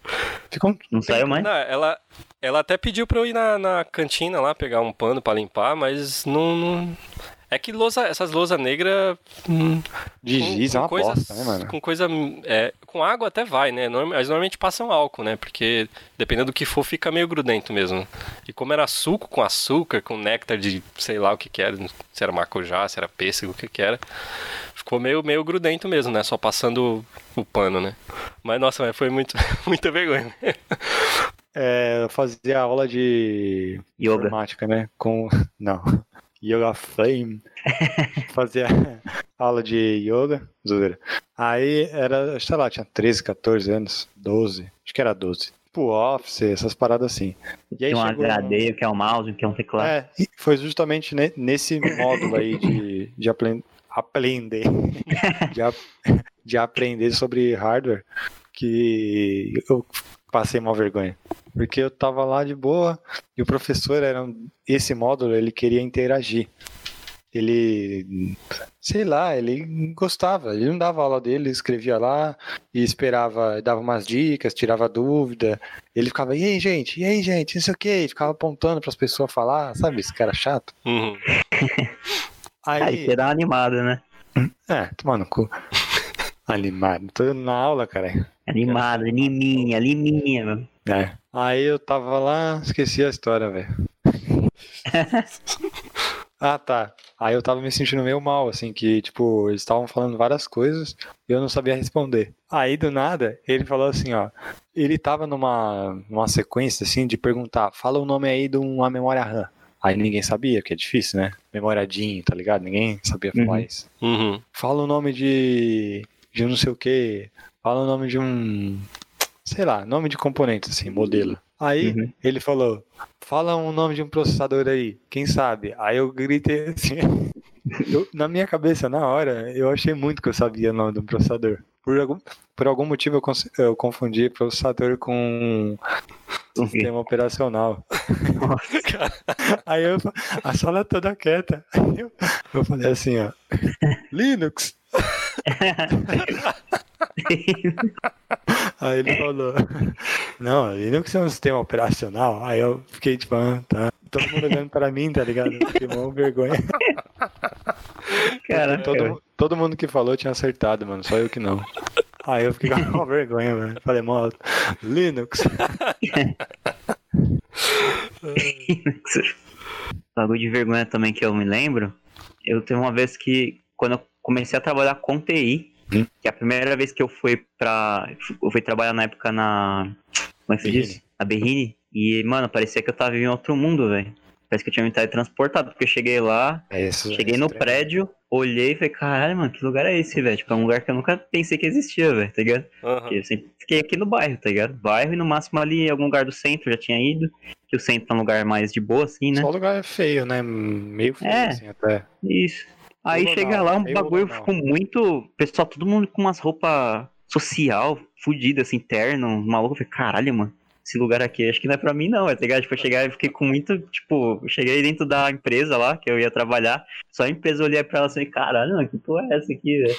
Ficou Não saiu mais? Não, ela, ela até pediu pra eu ir na, na cantina lá, pegar um pano pra limpar, mas não. não- É que lousa, essas lousas negras. hum, de com- giz, com é uma coisas- bosta, né, mano? Com coisa. é, com água até vai, né? Mas normalmente passam álcool, né? Porque dependendo do que for, fica meio grudento mesmo. E como era suco com açúcar, com néctar de sei lá o que que era, se era maracujá, se era pêssego, o que que era. Ficou meio, meio grudento mesmo, né? Só passando o, pano, né? Mas nossa, mas foi muito, muita vergonha. É, eu fazia aula de Yoga. informática, né? Com. Não. Yoga Flame. fazia aula de yoga. Zoeira. Aí era, sei lá, tinha 13, 14 anos. 12. Acho que era 12. Tipo, Office, essas paradas assim. E aí Tem um chegou- HD, que é um mouse, que é um teclado. É, foi justamente ne- nesse módulo aí de, de aprender, de, ap- de aprender sobre hardware que eu passei mal vergonha. Porque eu tava lá de boa e o professor era um- esse módulo, ele queria interagir. Ele, sei lá, ele gostava. Ele não dava aula dele, escrevia lá e esperava, dava umas dicas, tirava dúvida. Ele ficava, e aí, gente? E aí, gente? Não sei o quê. E ficava apontando para as pessoas falar, sabe? Esse cara chato. Uhum. Aí Aí, você dá uma animada, né? é, toma no cu. Animado. Tô na aula, cara. Animada, liminha, liminha, mano. É. Aí eu tava lá, esqueci a história, velho. ah, tá. Aí eu tava me sentindo meio mal, assim, que, tipo, eles estavam falando várias coisas e eu não sabia responder. Aí, do nada, ele falou assim, ó. Ele tava numa, numa sequência, assim, de perguntar, fala o nome aí de uma memória RAM. Aí ninguém sabia, que é difícil, né? Memoriadinho, tá ligado? Ninguém sabia falar Uhum. isso. Uhum. Fala o nome de. de um não sei o que. Fala o nome de um. Sei lá, nome de componente, assim, modelo. Aí Uhum. ele falou: fala o nome de um processador aí, quem sabe? Aí eu gritei assim. eu- na minha cabeça, na hora, eu achei muito que eu sabia o nome de um processador. Por algum, por algum motivo eu, eu confundi processador com quê? sistema operacional. Aí eu, a sala toda quieta. Eu, eu falei assim, ó. Linux. Aí ele falou, não, Linux é um sistema operacional. Aí eu fiquei tipo, ah, tá. Todo mundo olhando pra mim, tá ligado? Fiquei mó vergonha. Caraca, todo, velho. todo mundo que falou tinha acertado, mano. Só eu que não. Aí eu fiquei com uma vergonha, mano. Falei, mano, Linux. Bagulho de vergonha também que eu me lembro. Eu teve uma vez que, quando eu comecei a trabalhar com TI, Hum. que a primeira vez que eu fui pra. Eu fui trabalhar na época na. Como é que se diz? Na Berrine. E, mano, parecia que eu tava em outro mundo, velho. Parece que eu tinha me teletransportado, porque eu cheguei lá, É isso. cheguei no prédio, olhei e falei, caralho, mano, que lugar é esse, velho? Tipo, é um lugar que eu nunca pensei que existia, velho, tá ligado? Porque eu sempre fiquei aqui no bairro, tá ligado? Bairro e no máximo ali em algum lugar do centro, já tinha ido. Que o centro é um lugar mais de boa, assim, né? Só lugar feio, né? Meio feio, É. assim, até. Isso. Aí chega lá, um meio bagulho ficou muito. Pessoal, todo mundo com umas roupas social, fudido, assim, terno, maluco. Eu falei, caralho, mano, esse lugar aqui acho que não é pra mim, não, tá ligado? Tipo, eu cheguei e fiquei com muito. Tipo, eu cheguei dentro da empresa lá, que eu ia trabalhar. Só a empresa olhei pra ela assim, caralho, mano, que porra é essa aqui, velho?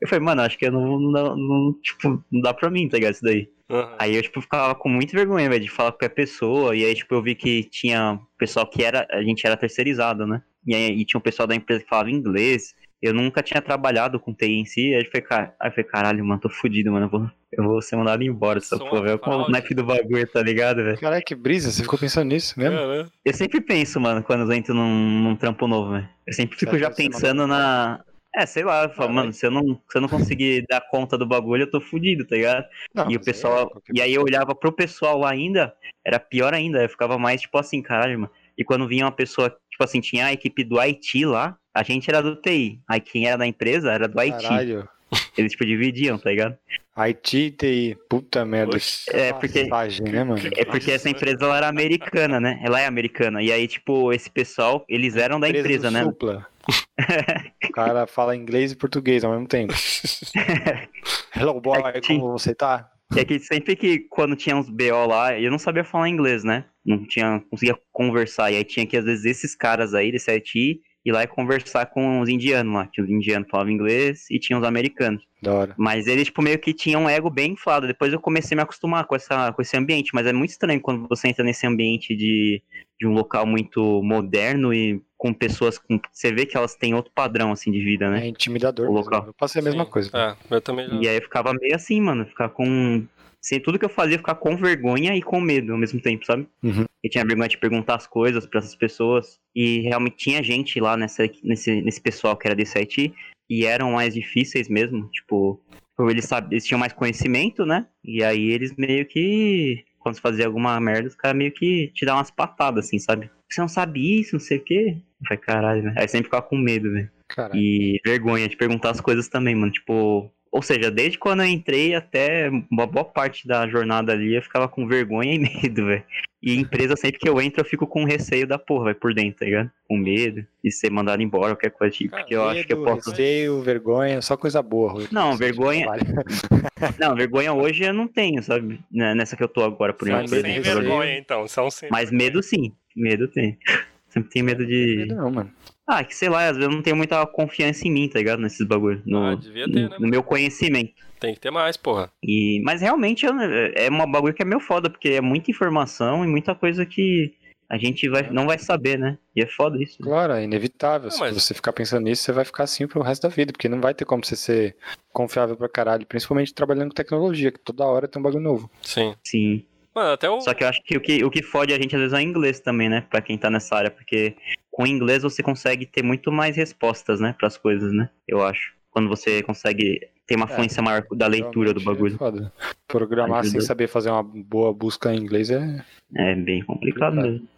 Eu falei, mano, acho que eu não, não, não, Tipo, não dá pra mim, tá ligado? Isso daí. Aham. Aí eu, tipo, ficava com muita vergonha, velho, de falar com a pessoa. E aí, tipo, eu vi que tinha pessoal que era. A gente era terceirizado, né? E aí e tinha um pessoal da empresa que falava inglês. Eu nunca tinha trabalhado com TI em si. Aí eu falei, cara, aí eu falei, caralho, mano, tô fudido, mano. Eu vou, eu vou ser mandado embora dessa porra. Eu com o naipe do bagulho, tá ligado, velho? Caralho, que brisa, você ficou pensando nisso mesmo? É, né? Eu sempre penso, mano, quando eu entro num, num trampo novo, velho. Eu sempre fico Você já você pensando na. É, sei lá, eu falo, Ah, mano, se eu, não, se eu não conseguir dar conta do bagulho, eu tô fudido, tá ligado? Não, E o mas pessoal. é E aí eu olhava pro pessoal lá ainda, era pior ainda, eu ficava mais tipo assim, caralho, mano. E quando vinha uma pessoa, tipo assim, tinha a equipe do Haiti lá, a gente era do TI. Aí quem era da empresa era do Haiti. Caralho. Eles, tipo, dividiam, tá ligado? Haiti TI, puta merda. É, porque- né, mano? É porque essa empresa ela era americana, né? Ela é americana. E aí, tipo, esse pessoal, eles eram da empresa, do né? Supla. o cara fala inglês e português ao mesmo tempo. Hello, boy, como você tá? É que sempre que quando tinha uns BO lá, eu não sabia falar inglês, né? Não tinha, conseguia conversar. E aí tinha que, às vezes, esses caras aí desse Haiti ir lá e conversar com os indianos lá. Que os indianos falavam inglês e tinha os americanos. Da hora. Mas eles, tipo, meio que tinham um ego bem inflado. Depois eu comecei a me acostumar com, essa, com esse ambiente. Mas é muito estranho quando você entra nesse ambiente de, de um local muito moderno e com pessoas com. Você vê que elas têm outro padrão, assim, de vida, né? É intimidador. O mesmo. local. Eu passei a mesma Sim. coisa. É, eu também já. E aí eu ficava meio assim, mano, ficar com. Sem tudo que eu fazia, ficar com vergonha e com medo ao mesmo tempo, sabe? Uhum. Eu tinha vergonha de perguntar as coisas pra essas pessoas. E realmente tinha gente lá nessa, nesse, nesse pessoal que era desse IT e eram mais difíceis mesmo, tipo. Por eles, sab... eles tinham mais conhecimento, né? E aí eles meio que. Quando você fazia alguma merda, os caras meio que te davam umas patadas, assim, sabe? Você não sabe isso, não sei o quê. Eu falei, caralho, velho. Aí sempre ficava com medo, velho. Caralho. E vergonha de perguntar as coisas também, mano. Tipo, ou seja, desde quando eu entrei até uma boa parte da jornada ali, eu ficava com vergonha e medo, velho. E empresa, sempre que eu entro, eu fico com receio da porra, vai por dentro, tá ligado? Com medo de ser mandado embora, qualquer coisa tipo. Cara, Porque eu acho que eu Medo, posso. Receio, vergonha, só coisa boa. Rui. Não, vergonha-. Não, vergonha hoje eu não tenho, sabe? Nessa que eu tô agora, por exemplo. sem vergonha, então. São sem Mas medo sim. Medo tem. Sempre tem medo de. Medo não, mano. Ah, que sei lá, às vezes eu não tenho muita confiança em mim, tá ligado? Nesses bagulho. No, Ah, devia ter, no- né, no meu conhecimento. Tem que ter mais, porra. E, mas realmente eu- é uma bagulho que é meio foda, porque é muita informação e muita coisa que a gente vai, não vai saber, né? E é foda isso. Claro, é inevitável. Não, Se mas- você ficar pensando nisso, você vai ficar assim pro resto da vida, porque não vai ter como você ser confiável pra caralho, principalmente trabalhando com tecnologia, que toda hora tem um bagulho novo. Sim. Sim. Mano, até o. Só que eu acho que o que, o que fode a gente às vezes é o inglês também, né? Pra quem tá nessa área, porque com o inglês você consegue ter muito mais respostas, né? Pras coisas, né? Eu acho. Quando você consegue ter uma É, fluência maior da leitura do Realmente bagulho. É foda. Programar sem Ajuda. saber fazer uma boa busca em inglês é. É bem complicado Complicado. mesmo.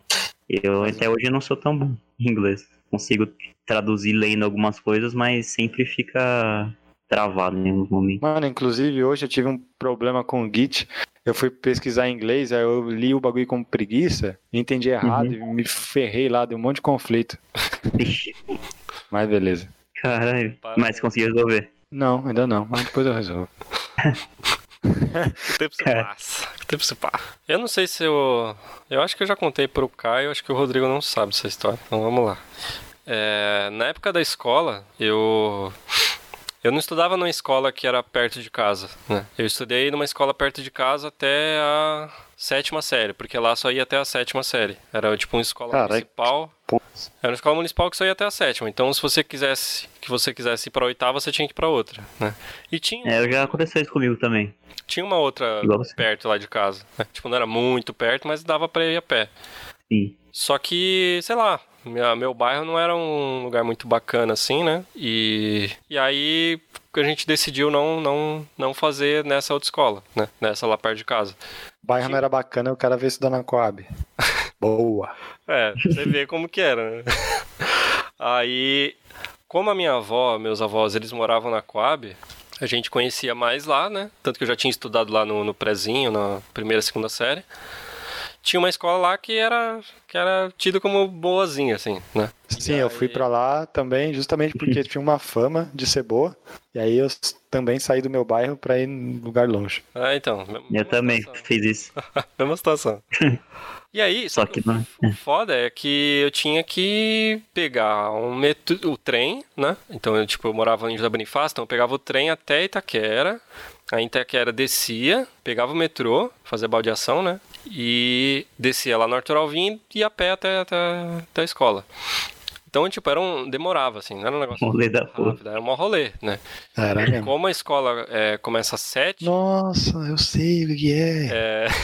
Eu até hoje não sou tão bom em inglês. Consigo traduzir lendo algumas coisas, mas sempre fica travado em alguns momentos. Mano, inclusive hoje eu tive um problema com o Git. Eu fui pesquisar em inglês, aí eu li o bagulho como preguiça, entendi errado Uhum. e me ferrei lá, deu um monte de conflito. Mas beleza. caralho. Mas conseguiu resolver. Não, ainda não, mas depois eu resolvo. Que tempo se É. passa. Que tempo se passa. Eu não sei se eu. Eu acho que eu já contei pro Caio, acho que o Rodrigo não sabe dessa história. Então vamos lá. É, na época da escola, eu. Eu não estudava numa escola que era perto de casa, né? Eu estudei numa escola perto de casa até a sétima série, porque lá só ia até a sétima série. Era tipo uma escola Caralho. municipal. Era uma escola municipal que só ia até a sétima. Então, se você quisesse que você quisesse ir pra oitava, você tinha que ir pra outra, né? E tinha É, já aconteceu isso comigo também. tinha uma outra perto lá de casa. né? Tipo, não era muito perto, mas dava pra ir a pé. Sim. Só que, sei lá, minha- meu bairro não era um lugar muito bacana assim, né? E, e aí a gente decidiu não, não, não fazer nessa outra escola, né? Nessa lá perto de casa. O bairro não era bacana, o cara veio estudar na Coab. Boa. É, você vê como que era, né? Aí, como a minha avó, meus avós, eles moravam na Coab, a gente conhecia mais lá, né? Tanto que eu já tinha estudado lá no, no prezinho, na primeira, segunda série. Tinha uma escola lá que era, que era tida como boazinha, assim, né? Sim, E eu fui aí- pra lá também, justamente porque tinha uma fama de ser boa. E aí eu também saí do meu bairro pra ir em lugar longe. Ah, então. Eu também situação. fiz isso. Mesma situação. E aí, Só que não. o foda é que eu tinha que pegar um metro, o trem, né? Então, eu, tipo, eu morava em José Bonifácio, então eu pegava o trem até Itaquera. Aí em Itaquera descia, pegava o metrô, fazia baldeação, né? E descia lá no Arthur Alvim e ia a pé até, até, até a escola. Então, tipo, era um. demorava, assim, não era um negócio Rolê da porra. rápido, era um rolê, né? Era mesmo. Como a escola é, começa às sete, Nossa, eu sei o que é. é...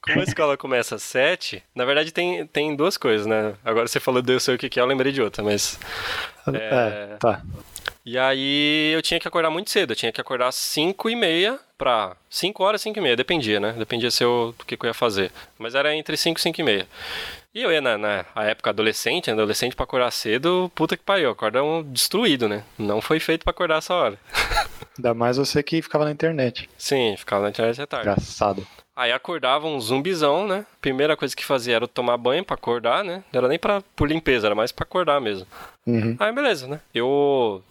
Como a escola começa às sete, na verdade tem, tem duas coisas, né? Agora você falou de eu sei o que que é, eu lembrei de outra, mas... É, tá. E aí eu tinha que acordar muito cedo, eu tinha que acordar às cinco e meia pra... cinco horas, cinco e meia, dependia, né? Dependia se eu, do que, que eu ia fazer. Mas era entre cinco e cinco e meia. E eu ia na, na a época adolescente, né? adolescente pra acordar cedo, puta que pariu, acorda um destruído, né? Não foi feito pra acordar essa hora. Ainda mais você que ficava na internet. Sim, ficava na internet até tarde. Engraçado. Aí acordava um zumbizão, né? Primeira coisa que fazia era tomar banho pra acordar, né? Não era nem pra, por limpeza, era mais pra acordar mesmo. Uhum. Aí beleza, né? Eu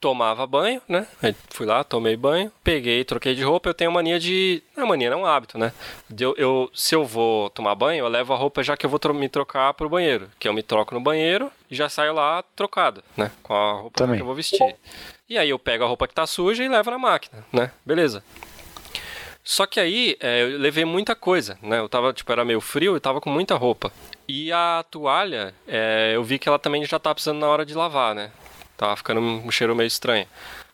tomava banho, né? Aí fui lá, tomei banho, peguei, troquei de roupa. Eu tenho mania de. Não é mania, não é um hábito, né? Eu, eu- se eu vou tomar banho, eu levo a roupa já que eu vou me trocar pro banheiro. Que eu me troco no banheiro e já saio lá trocado, né? Com a roupa Também. que eu vou vestir. E aí eu pego a roupa que tá suja e levo na máquina, né? Beleza. Só que aí é, eu levei muita coisa, né? Eu tava, tipo, era meio frio e tava com muita roupa. E a toalha, é, eu vi que ela também já tava precisando na hora de lavar, né? Tava ficando um cheiro meio estranho.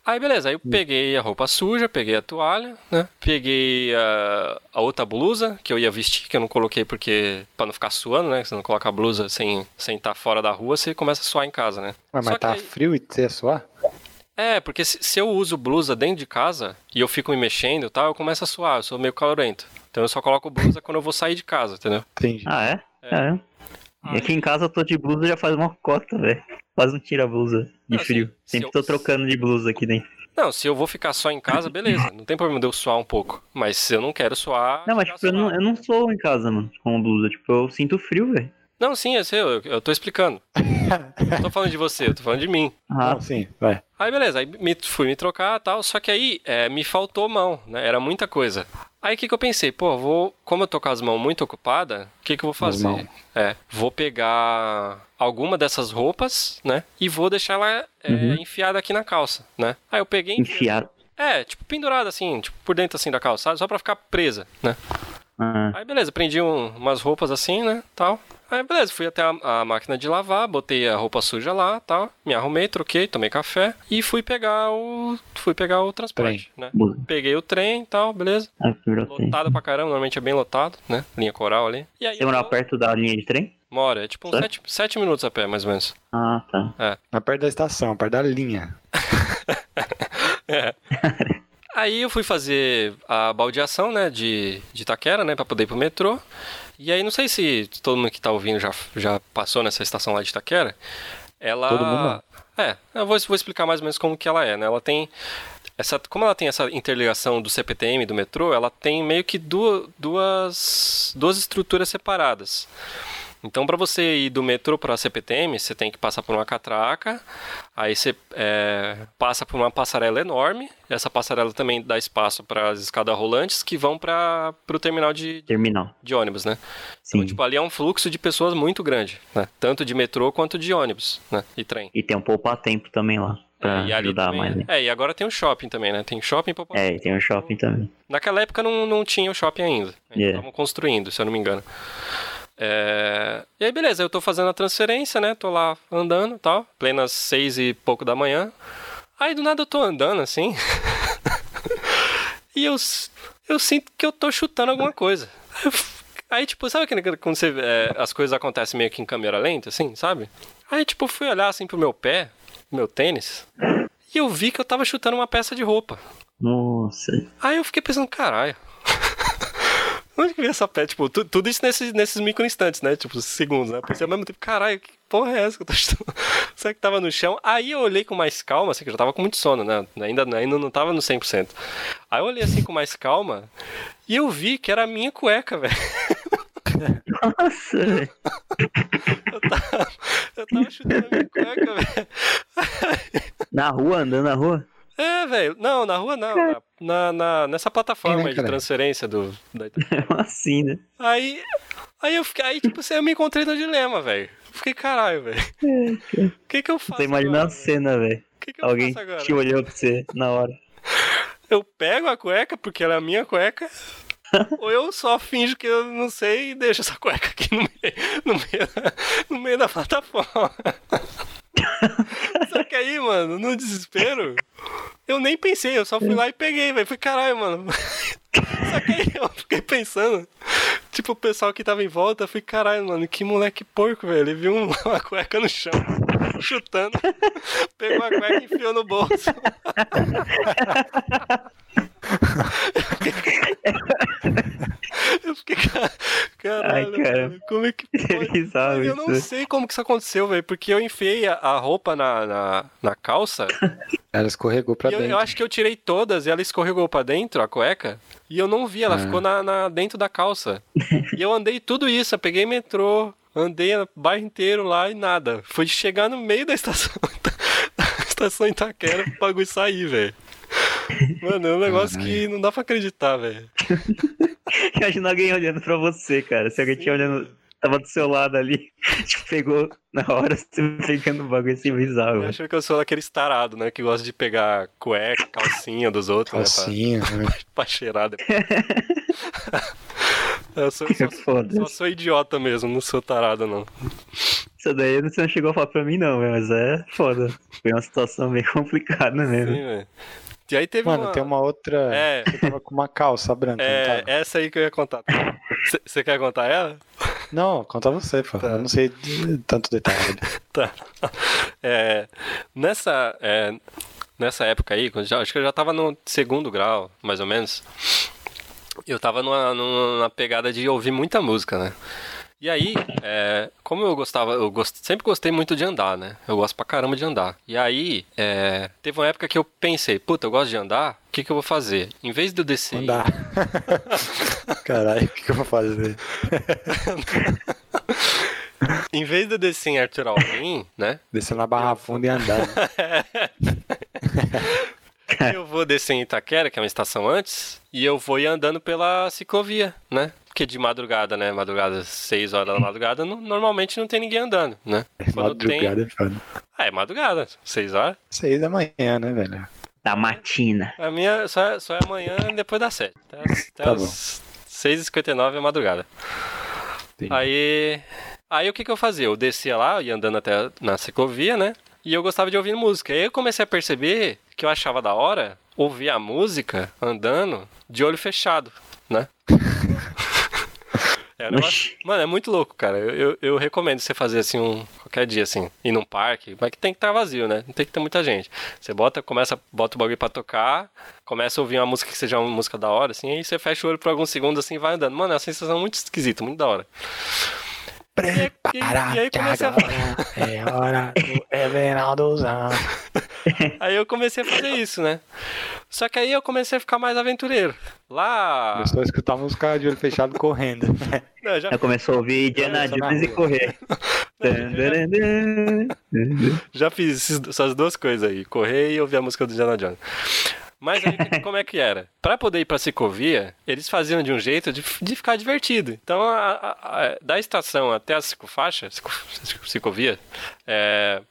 Aí beleza, aí eu peguei a roupa suja, peguei a toalha, né? Peguei a, a outra blusa que eu ia vestir, que eu não coloquei porque pra não ficar suando, né? Você não coloca a blusa sem sem estar fora da rua, você começa a suar em casa, né? Mas, Só mas que tá aí- frio e você ia suar? é, porque se, se eu uso blusa dentro de casa e eu fico me mexendo e tal, eu começo a suar, eu sou meio calorento. Então eu só coloco blusa quando eu vou sair de casa, entendeu? Entendi. Ah, é? É. É. E aqui em casa eu tô de blusa já faz uma cota, velho. Quase não tira a blusa de Assim, frio. se Sempre eu- tô trocando de blusa aqui dentro. Não, se eu vou ficar só em casa, beleza. Não tem problema de eu suar um pouco. Mas se eu não quero suar. Não, mas tipo, eu não, eu não sou em casa, mano, com blusa. Tipo, eu sinto frio, velho. Não, sim, eu sei, eu, eu tô explicando. Não tô falando de você, eu tô falando de mim. Ah, Não, sim, vai. Aí beleza, aí me, fui me trocar e tal, só que aí é, me faltou mão, né? Era muita coisa. Aí o que, que eu pensei? Pô, vou. Como eu tô com as mãos muito ocupadas, o que, que eu vou fazer? mãos. É, vou pegar alguma dessas roupas, né? E vou deixar ela é, Uhum. enfiada aqui na calça, né? Aí eu peguei. enfiado. É, tipo, pendurada assim, tipo, por dentro assim da calça, sabe? Só pra ficar presa, né? Ah, Aí beleza, prendi um- umas roupas assim, né, tal. Aí beleza, fui até a, a máquina de lavar, botei a roupa suja lá, tal. Me arrumei, troquei, tomei café e fui pegar o fui pegar o transporte, né? blusa. Peguei o trem e tal, beleza. Ah, trem. Lotado pra caramba, normalmente é bem lotado, né? Linha coral ali. E aí Você morava eu- perto da linha de trem? Mora, é tipo uns sete, sete minutos a pé, mais ou menos. Ah, tá. Mas perto da estação, perto da linha. Aí eu fui fazer a baldeação, né, de, de Itaquera, né, pra poder ir pro metrô. E aí, não sei se todo mundo que tá ouvindo já, já passou nessa estação lá de Itaquera. Ela... Todo mundo. É, eu vou, vou explicar mais ou menos como que ela é, né. Ela tem... Essa, como ela tem essa interligação do CPTM e do metrô, ela tem meio que duas, duas, duas estruturas separadas. Então, para você ir do metrô para a CPTM, você tem que passar por uma catraca, aí você é, passa por uma passarela enorme. Essa passarela também dá espaço para as escadas rolantes que vão para o terminal de, Terminal. de ônibus, né? Sim. Então, tipo, ali é um fluxo de pessoas muito grande, né? Tanto de metrô quanto de ônibus, né? E trem. E tem um poupar-tempo também lá. Pra É, e ajudar também- mais, né? É, e agora tem o shopping também, né? Tem shopping pra É, e tem um shopping também. Naquela época não, não tinha o shopping ainda. Eles Yeah. estavam construindo, se eu não me engano. É, E aí, beleza, eu tô fazendo a transferência, né? Tô lá andando e tal, plenas seis e pouco da manhã. Aí do nada eu tô andando assim. e eu, eu sinto que eu tô chutando alguma coisa. Aí, tipo, sabe quando você, é, as coisas acontecem meio que em câmera lenta, assim, sabe? Aí, tipo, fui olhar assim pro meu pé, meu tênis, e eu vi que eu tava chutando uma peça de roupa. Nossa. Aí eu fiquei pensando, caralho. Onde que veio essa pé? Tipo, tu- tudo isso nesses, nesses micro instantes, né? Tipo, segundos, né? Pensei ao mesmo tempo, caralho, que porra é essa que eu tô chutando? Será que tava no chão? Aí eu olhei com mais calma, assim, que eu já tava com muito sono, né? Ainda, ainda não tava no 100%. Aí eu olhei assim com mais calma e eu vi que era a minha cueca, velho. Nossa, velho. Eu tava, eu tava chutando a minha cueca, velho. Na rua, andando na rua? É, velho. Não, na rua não. Na, na- na- nessa plataforma É, né, de transferência do, da assim, né? Aí, aí eu fiquei, aí tipo, eu me encontrei no dilema, velho. Fiquei, caralho, velho. O que que eu faço Você imagina a agora, cena, velho. velho? O que que eu Alguém te olhou pra você na hora. Eu pego a cueca, porque ela é a minha cueca, ou eu só finjo que eu não sei e deixo essa cueca aqui no meio, no meio, no meio da plataforma. Só que aí, mano, no desespero, eu nem pensei, eu só fui lá e peguei, velho. Falei, caralho, mano. Só que aí eu fiquei pensando, tipo, o pessoal que tava em volta, eu falei, caralho, mano, que moleque porco, velho. Ele viu um- uma cueca no chão, chutando, pegou a cueca e enfiou no bolso. Eu fiquei, ca- caralho, Ai, cara. mano, como é que pode? Bizarro Eu não sei como que isso aconteceu, velho, porque eu enfiei a, a roupa na, na, na calça Ela escorregou pra e eu, dentro. eu acho que eu tirei todas e ela escorregou pra dentro, a cueca, e eu não vi, ela Ah. ficou na, na- dentro da calça. e eu andei tudo isso, eu peguei metrô, andei o bairro inteiro lá e nada. Fui chegar no meio da estação, da estação Itaquera pro bagulho sair, velho. Mano, é um negócio que não dá pra acreditar, velho. Imagina alguém olhando pra você, cara. Se alguém Sim, tinha olhando, tava do seu lado ali, te pegou na hora, você pegando o bagulho assim bizarro. Eu acho que eu sou aquele estarado, né? Que gosta de pegar cueca, calcinha dos outros, né? Calcinha, né? Pra, pra cheirar depois. eu sou, só, sou idiota mesmo, não sou tarado, não. Isso daí você não chegou a falar pra mim, não, mas é foda. Foi uma situação bem complicada Sim, mesmo. velho. E aí teve Mano, uma... tem uma outra. É, Eu tava com uma calça branca, é, essa aí que eu ia contar. Você quer contar ela? Não, conta você, pô. Tá. Eu não sei tanto detalhe. Tá. É, nessa, é, nessa época aí, já, acho que eu já tava no segundo grau, mais ou menos. Eu tava numa, numa pegada de ouvir muita música, né? E aí, é, como eu gostava, eu gost, sempre gostei muito de andar, né? Eu gosto pra caramba de andar. E aí, é, teve uma época que eu pensei, puta, eu gosto de andar, o que, que eu vou fazer? Em vez de eu descer. Andar. Caralho, o que, que eu vou fazer? em vez de eu descer em Arthur Alvim, né? Descer na Barra Funda e andar. eu vou descer em Itaquera, que é uma estação antes, e eu vou ir andando pela ciclovia, né? Porque de madrugada, né? Madrugada, 6 horas da madrugada, no, normalmente não tem ninguém andando, né? Quando madrugada tem... é foda. Ah, é madrugada, 6 horas. 6 da manhã, né, velho? Da matina. A minha só, é, só é amanhã depois das 7. Até, até Tá as 6h59 é madrugada. Entendi. Aí. Aí o que, que eu fazia? Eu descia lá, ia andando até na ciclovia, né? E eu gostava de ouvir música. Aí eu comecei a perceber que eu achava da hora ouvir a música andando de olho fechado, É Oxi. Mano, é muito louco, cara. Eu, eu, eu recomendo você fazer assim um qualquer dia, assim, ir num parque, mas que tem que estar vazio, né? Não tem que ter muita gente. Você bota, começa, bota o bagulho pra tocar, começa a ouvir uma música que seja uma música da hora, assim, aí você fecha o olho por alguns segundos assim e vai andando. Mano, é uma sensação muito esquisita, muito da hora. Prepara e aí que comecei a- é hora do Everaldozão. Aí eu comecei a fazer isso, né? Só que aí eu comecei a ficar mais aventureiro. Lá. Começou a escutar música de olho fechado correndo. Não, já, Já começou a ouvir Diana Dança na Jones e correr. já fiz esses- essas duas coisas aí, correr e ouvir a música do Indiana Jones. Mas aí, como é que era? Pra poder ir pra ciclovia, eles faziam de um jeito de, de ficar divertido. Então, a- a- a- da estação até a ciclofaixa, cico- ciclovia, é,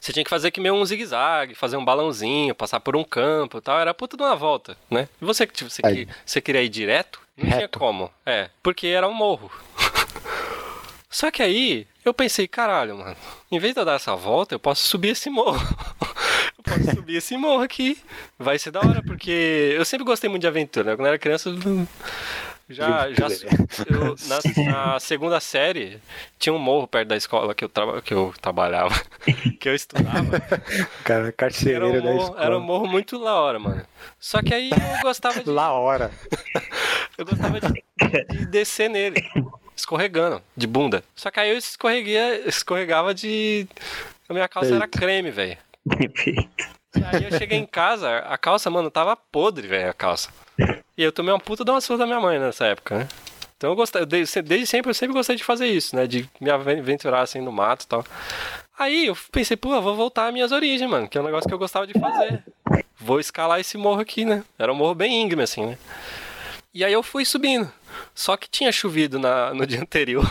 você tinha que fazer que meio um zigue-zague, fazer um balãozinho, passar por um campo e tal. Era puta de uma volta, né? E você, que você, que- você queria ir direto? Não tinha Reto. como. É, porque era um morro. Só que aí, eu pensei, caralho, mano, em vez de eu dar essa volta, eu posso subir esse morro. eu posso subir esse morro aqui. Vai ser da hora, porque eu sempre gostei muito de aventura, né? Quando eu era criança, eu já, já eu, na, na segunda série, tinha um morro perto da escola que eu, traba, que eu trabalhava, que eu estudava. Cara, Era carcereiro um, da escola. era um morro muito da hora, mano. Só que aí eu gostava de, Lá hora. eu gostava de, de descer nele, escorregando, de bunda. Só que aí eu escorreguia, escorregava de. A minha calça era Peito. creme, velho. E aí eu cheguei em casa, a calça, mano, tava podre, velho, a calça. E eu tomei uma puta de uma surra da minha mãe nessa época, né? Então eu gostei, desde sempre eu sempre gostei de fazer isso, né? De me aventurar assim no mato e tal. Aí eu pensei, pô, eu vou voltar às minhas origens, mano, que é um negócio que eu gostava de fazer. Vou escalar esse morro aqui, né? Era um morro bem íngreme, assim, né? E aí eu fui subindo. Só que tinha chovido na, no dia anterior.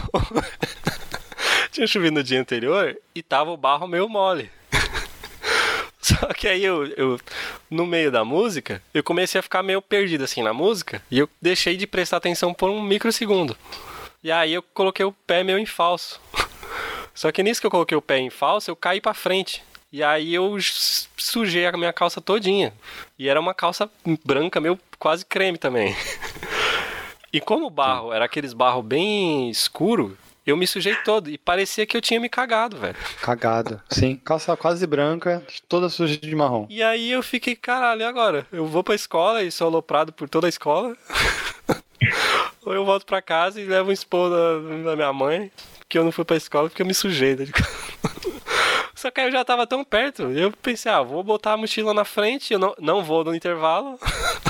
tinha chovido no dia anterior e tava o barro meio mole. Só que aí eu, eu, no meio da música, eu comecei a ficar meio perdido assim na música e eu deixei de prestar atenção por um microsegundo. E aí eu coloquei o pé meio em falso. Só que nisso que eu coloquei o pé em falso, eu caí pra frente. E aí eu sujei a minha calça todinha. E era uma calça branca, meio quase creme também. E como o barro era aqueles barro bem escuro, eu me sujei todo. E parecia que eu tinha me cagado, velho. Cagado. Sim, calça quase branca, toda suja de marrom. E aí eu fiquei, caralho, e agora? Eu vou pra escola e sou aloprado por toda a escola? Ou eu volto pra casa e levo um expor da, da minha mãe, que eu não fui pra escola porque eu me sujei. né? Só que aí eu já tava tão perto, eu pensei, ah, vou botar a mochila na frente, eu não, não vou no intervalo.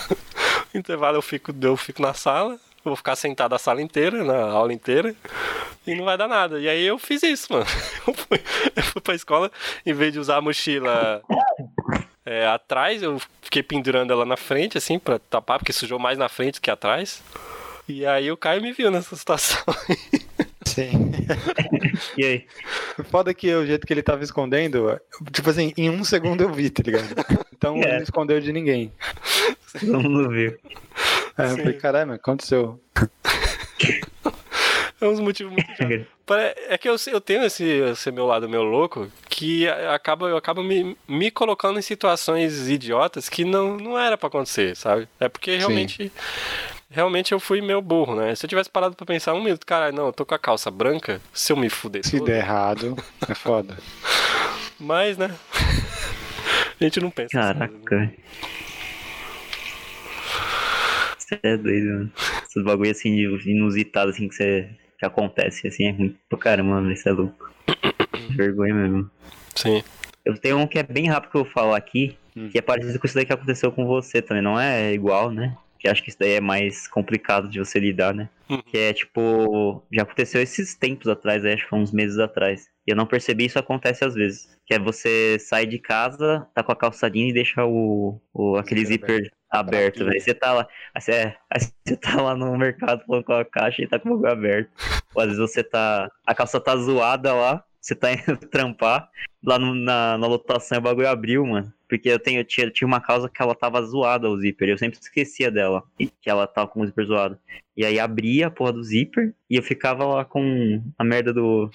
no intervalo eu fico, eu fico na sala, vou ficar sentado a sala inteira, na aula inteira, e não vai dar nada. E aí eu fiz isso, mano. Eu fui, eu fui pra escola, em vez de usar a mochila é, atrás, eu fiquei pendurando ela na frente, assim, pra tapar, porque sujou mais na frente que atrás. E aí o Caio me viu nessa situação. Sim. E aí? O foda é que o jeito que ele tava escondendo, tipo assim, em um segundo eu vi, tá ligado? Então ele É. não escondeu de ninguém. Todo mundo viu. Aí eu Sim. falei, caralho, mas aconteceu. É uns motivos muito É que eu, eu tenho esse, esse meu lado meu louco que acaba, eu acabo me, me colocando em situações idiotas que não, não era pra acontecer, sabe? É porque realmente. Realmente eu fui meio burro, né? Se eu tivesse parado pra pensar um minuto, caralho, não, eu tô com a calça branca, se eu me fuder Se der errado, é foda. Mas, né? A gente não pensa. essas coisas, né? Você é doido, mano. Esses bagulho assim, de inusitado, assim, que você que acontece, assim, é ruim pro caramba, mano, isso é louco. Vergonha mesmo. Sim. Eu tenho um que é bem rápido que eu vou falar aqui, Hum. que é parecido com isso daí que aconteceu com você também. Não é igual, né? Que acho que isso daí é mais complicado de você lidar, né? Uhum. Que é tipo. Já aconteceu esses tempos atrás, acho que foi uns meses atrás. E eu não percebi, isso acontece às vezes. Que é você sair de casa, tá com a calçadinha e deixa o, o aquele zíper aberto, velho. Você tá lá. Você, você tá lá no mercado colocou a caixa e tá com o bagulho aberto. Ou às vezes você tá. A calça tá zoada lá, você tá indo trampar. Lá no- na, na lotação o bagulho abriu, mano. Porque eu, tenho, eu tinha, eu tinha uma causa que ela tava zoada, o zíper. Eu sempre esquecia dela. E que ela tava com o zíper zoado. E aí abria a porra do zíper e eu ficava lá com a merda do,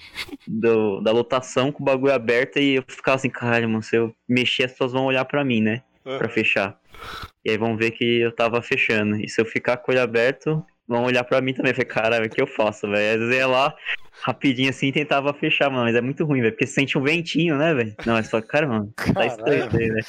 do- da lotação com o bagulho aberto e eu ficava assim, caralho, mano, se eu mexer as pessoas vão olhar pra mim, né? Pra fechar. E aí vão ver que eu tava fechando. E se eu ficar com o olho aberto, vão olhar pra mim também. Eu falei, caralho, o que eu faço, velho? Às vezes eu ia lá, rapidinho assim, tentava fechar, mano. Mas é muito ruim, velho. Porque você sente um ventinho, né, velho? Não, mas você fala, cara, mano, tá estranho aí,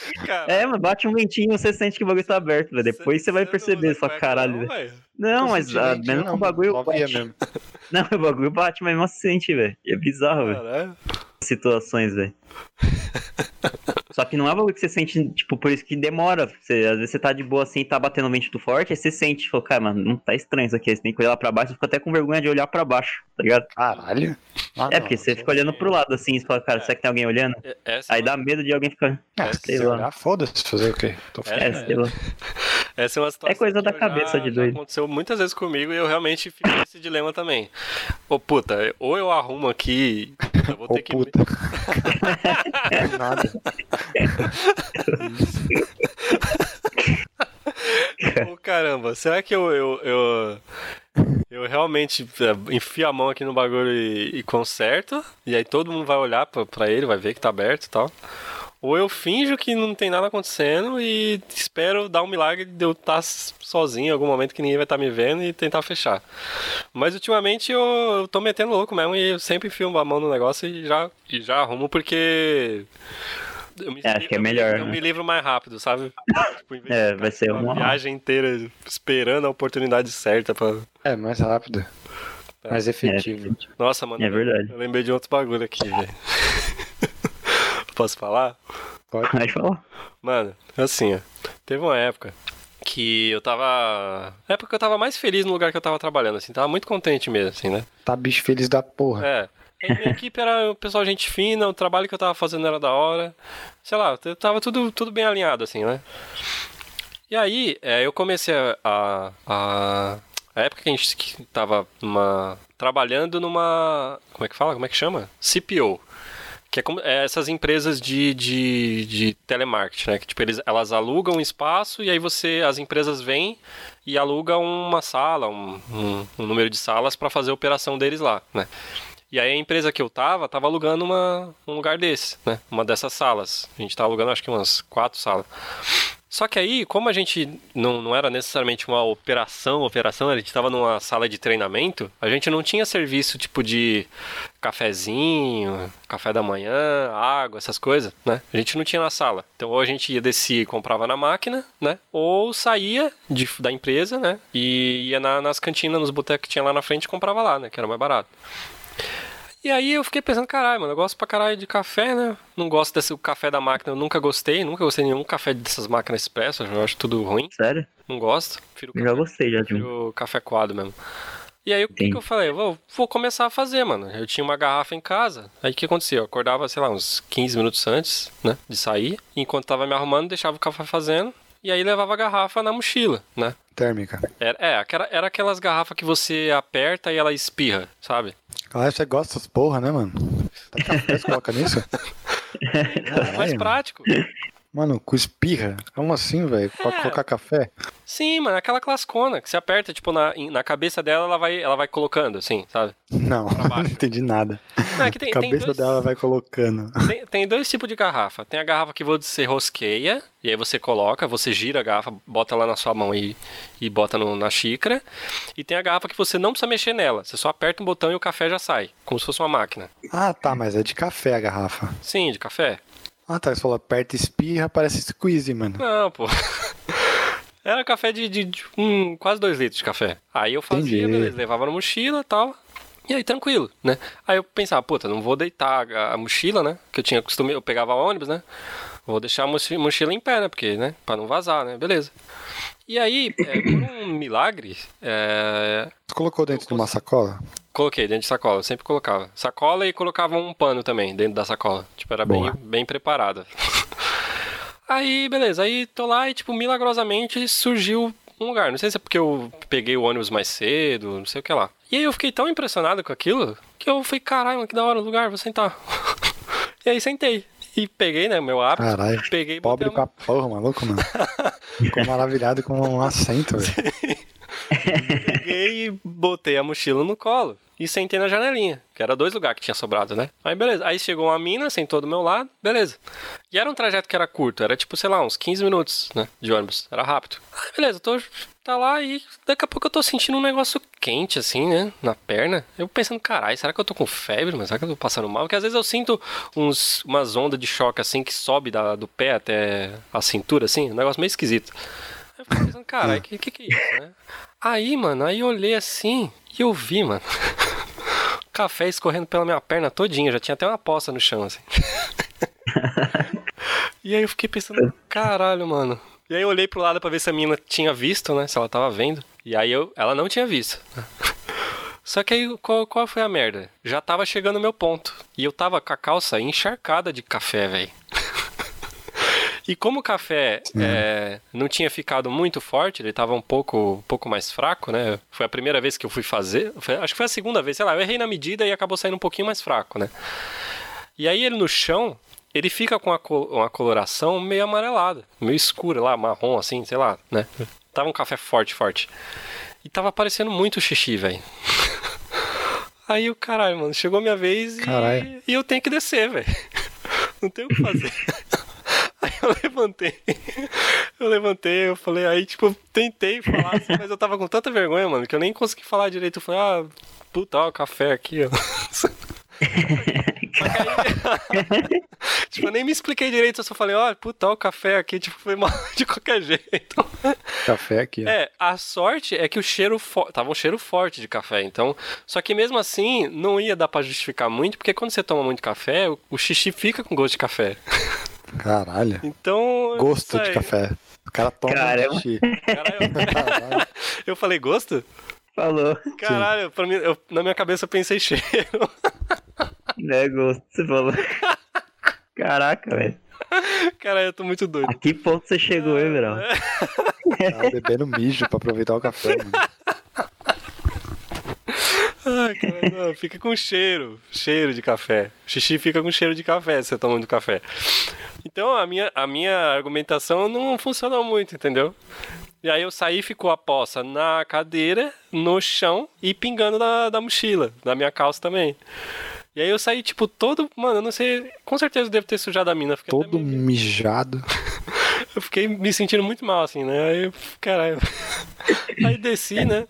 É, mano, bate um ventinho e você sente que o bagulho tá aberto, velho. Depois você vai não perceber, cueca caralho, não, velho. Não, Tô mas sentindo ah, mesmo com o não, bagulho só bate. mesmo. Não, o bagulho bate, mas mesmo assim sente, velho. É bizarro, velho. Caralho. Situações, velho. Só que não é bagulho que você sente, tipo, por isso que demora. Você, às vezes você tá de boa assim, tá batendo um vento forte, aí você sente, fala, cara, mano, não tá estranho isso aqui. Você tem que olhar lá pra baixo, você fica até com vergonha de olhar pra baixo, tá ligado? Caralho. Ah, é, não, porque você fica olhando pro lado assim, e você fala, cara, será que tem alguém olhando? É- Essa, Aí dá medo de alguém ficar. Ah, sei se você lá. olhar, foda-se, fazer o quê? Tô É, É, sei lá. essa é uma situação É coisa que da cabeça já- de doido. aconteceu muitas vezes comigo e eu realmente fico nesse dilema também. Ô puta, ou eu arrumo aqui, eu vou Ô ter que. puta. Nada. Ô caramba, será que eu. eu, eu... Eu realmente é, enfio a mão aqui no bagulho e, e conserto, e aí todo mundo vai olhar pra, pra ele, vai ver que tá aberto e tal. Ou eu finjo que não tem nada acontecendo e espero dar um milagre de eu estar sozinho em algum momento que ninguém vai estar me vendo e tentar fechar. Mas ultimamente eu, eu tô metendo louco mesmo e eu sempre enfio a mão no negócio e já, e já arrumo porque. Eu me, É, acho que é melhor, Eu né? me livro mais rápido, sabe? Tipo, em vez de É, vai ser uma uma- viagem inteira esperando a oportunidade certa pra. É, mais rápido. Mais efetivo. Nossa, mano. É verdade. Eu lembrei de outro bagulho aqui, velho. Posso falar? Pode. Pode falar. Mano, assim, ó. Teve uma época que eu tava. Na época que eu tava mais feliz no lugar que eu tava trabalhando, assim. Tava muito contente mesmo, assim, né? Tá bicho feliz da porra. É. E minha equipe era o pessoal gente fina, o trabalho que eu tava fazendo era da hora. Sei lá, tava tudo, tudo bem alinhado, assim, né? E aí, é, eu comecei a, a, a. A época que a gente que tava numa, trabalhando numa. Como é que fala? Como é que chama? CPO. Que é, como, é essas empresas de, de, de telemarketing, né? Que tipo, eles, elas alugam um espaço e aí você. As empresas vêm e alugam uma sala, um, um, um número de salas para fazer a operação deles lá, né? E aí a empresa que eu tava, tava alugando uma, um lugar desse, né? Uma dessas salas. A gente tava alugando acho que umas quatro salas. Só que aí, como a gente não, não era necessariamente uma operação, operação, a gente tava numa sala de treinamento, a gente não tinha serviço tipo de cafezinho, café da manhã, água, essas coisas, né? A gente não tinha na sala. Então ou a gente ia descer e comprava na máquina, né? Ou saía de, da empresa, né? E ia na- nas cantinas, nos botecos que tinha lá na frente e comprava lá, né? Que era mais barato. E aí eu fiquei pensando, caralho, mano, eu gosto pra caralho de café, né? Não gosto desse café da máquina, eu nunca gostei, nunca gostei de nenhum café dessas máquinas expressas, eu acho tudo ruim, Sério? não gosto. Prefiro já gostei já de um. café coado mesmo. E aí o que, que eu falei? Vou, vou começar a fazer, mano. Eu tinha uma garrafa em casa. Aí o que acontecia? Eu acordava, sei lá, uns 15 minutos antes, né? De sair. Enquanto tava me arrumando, deixava o café fazendo. E aí levava a garrafa na mochila, né? Térmica. Era, é, era aquelas garrafas que você aperta e ela espirra, sabe? Claro, você gosta dessas porra, né, mano? Tá café, você coloca nisso? Mais Caralho, prático. Mano, com espirra? Como assim, velho? Pra É. colocar café? Sim, mano, aquela classicona que você aperta, tipo, na, na cabeça dela, ela vai, ela vai colocando, assim, sabe? Não, não entendi nada. Não, é que tem, A cabeça dois, dela vai colocando. tem, tem dois tipos de garrafa. Tem a garrafa que você rosqueia, e aí você coloca, você gira a garrafa, bota lá na sua mão e, e bota no- na xícara. E tem a garrafa que você não precisa mexer nela, você só aperta um botão e o café já sai, como se fosse uma máquina. Ah, tá, mas é de café a garrafa. Sim, de café. Ah, tá, você falou aperta e espirra, parece squeeze, mano. Não, pô. Era café de, de- de, hum, quase dois litros de café. Aí eu fazia, Entendi. beleza, levava na mochila e tal. E aí, tranquilo, né? Aí eu pensava, puta, não vou deitar a mochila, né? Que eu tinha costume, eu pegava ônibus, né? Vou deixar a mochila em pé, né? Porque, né? Pra não vazar, né? Beleza. E aí, é, por um milagre. É... Você colocou dentro de uma sacola? Coloquei dentro de sacola, eu sempre colocava. Sacola e colocava um pano também dentro da sacola. Tipo, era bem, bem preparada. aí, beleza, aí tô lá e, tipo, milagrosamente surgiu um lugar. Não sei se é porque eu peguei o ônibus mais cedo, não sei o que lá. E aí eu fiquei tão impressionado com aquilo que eu falei, caralho, que da hora o lugar, vou sentar. e aí sentei. E peguei, né, meu hábito. Caralho, peguei pobre com a porra, maluco, mano. Ficou maravilhado com um assento, velho. peguei e botei a mochila no colo e sentei na janelinha, que era dois lugares que tinha sobrado, né? Aí beleza, aí chegou uma mina, sentou do meu lado, beleza. E era um trajeto que era curto, era tipo, sei lá, uns 15 minutos, né, de ônibus, era rápido. Aí beleza, tô tá lá e daqui a pouco eu tô sentindo um negócio quente assim, né, na perna. Eu pensando, caralho, será que eu tô com febre, mas será que eu tô passando mal? Porque às vezes eu sinto uns umas ondas de choque assim que sobe da, do pé até a cintura assim, um negócio meio esquisito. Aí eu fiquei pensando, caralho, que, que que é isso, né? Aí, mano, aí eu olhei assim e eu vi, mano. café escorrendo pela minha perna todinha, já tinha até uma poça no chão, assim. e aí eu fiquei pensando, caralho, mano. E aí eu olhei pro lado pra ver se a menina tinha visto, né? Se ela tava vendo. E aí eu, ela não tinha visto. Só que aí, qual, qual foi a merda? Já tava chegando o meu ponto. E eu tava com a calça encharcada de café, velho. E como o café é, não tinha ficado muito forte, ele estava um pouco, um pouco mais fraco, né? Foi a primeira vez que eu fui fazer. Foi, acho que foi a segunda vez, sei lá, eu errei na medida e acabou saindo um pouquinho mais fraco, né? E aí ele no chão, ele fica com uma coloração meio amarelada, meio escura lá, marrom assim, sei lá, né? Tava um café forte, forte. E tava parecendo muito xixi, velho. Aí o caralho, mano, chegou minha vez e, e eu tenho que descer, velho. Não tem o que fazer. Eu levantei. Eu levantei, eu falei, aí, tipo, tentei falar assim, mas eu tava com tanta vergonha, mano, que eu nem consegui falar direito. Eu falei, ah, puta, ó, o café aqui, ó. Aí, tipo, eu nem me expliquei direito, eu só falei, ó, oh, puta, ó, o café aqui, tipo, foi mal de qualquer jeito. Café aqui, ó. É, a sorte é que o cheiro tava um cheiro forte de café, então, só que mesmo assim, não ia dar para justificar muito, porque quando você toma muito café, o xixi fica com gosto de café. Caralho. Então. Gosto de café. O cara toma Caramba. xixi. Caralho. eu falei gosto? Falou. Caralho, pra mim, eu, na minha cabeça eu pensei cheiro. É gosto, você falou. Caraca, velho. Caralho, eu tô muito doido. A que ponto você chegou, hein, Verão? Tava bebendo mijo pra aproveitar o café, mano. Ai, cara, não, fica com cheiro, cheiro de café. O xixi fica com cheiro de café se você toma muito café. Então a minha, a minha argumentação não funcionou muito, entendeu? E aí eu saí e ficou a poça na cadeira, no chão e pingando da, da mochila, da minha calça também. E aí eu saí, tipo, todo. Mano, eu não sei. Com certeza eu devo ter sujado a mina. Todo meio... mijado. eu fiquei me sentindo muito mal, assim, né? Aí, caralho. aí desci, né?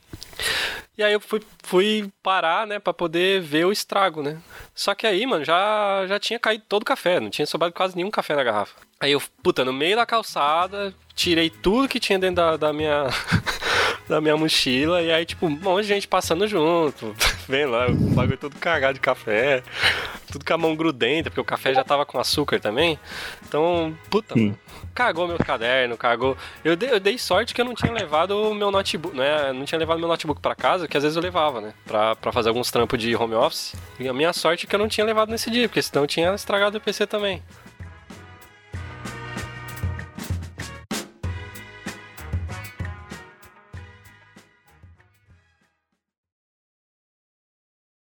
E aí eu fui, fui parar, né, pra poder ver o estrago, né? Só que aí, mano, já, já tinha caído todo o café, não tinha sobrado quase nenhum café na garrafa. Aí eu, puta, no meio da calçada, tirei tudo que tinha dentro da, da minha. da minha mochila, e aí, tipo, um monte de gente passando junto. Vem lá, o bagulho todo cagado de café, tudo com a mão grudenta, porque o café já tava com açúcar também. Então, puta, mano, cagou meu caderno, cagou. Eu dei, eu dei sorte que eu não tinha levado o meu notebook, né? Não tinha levado meu notebook para casa, que às vezes eu levava, né? Pra, pra fazer alguns trampos de home office. E a minha sorte é que eu não tinha levado nesse dia, porque senão eu tinha estragado o PC também.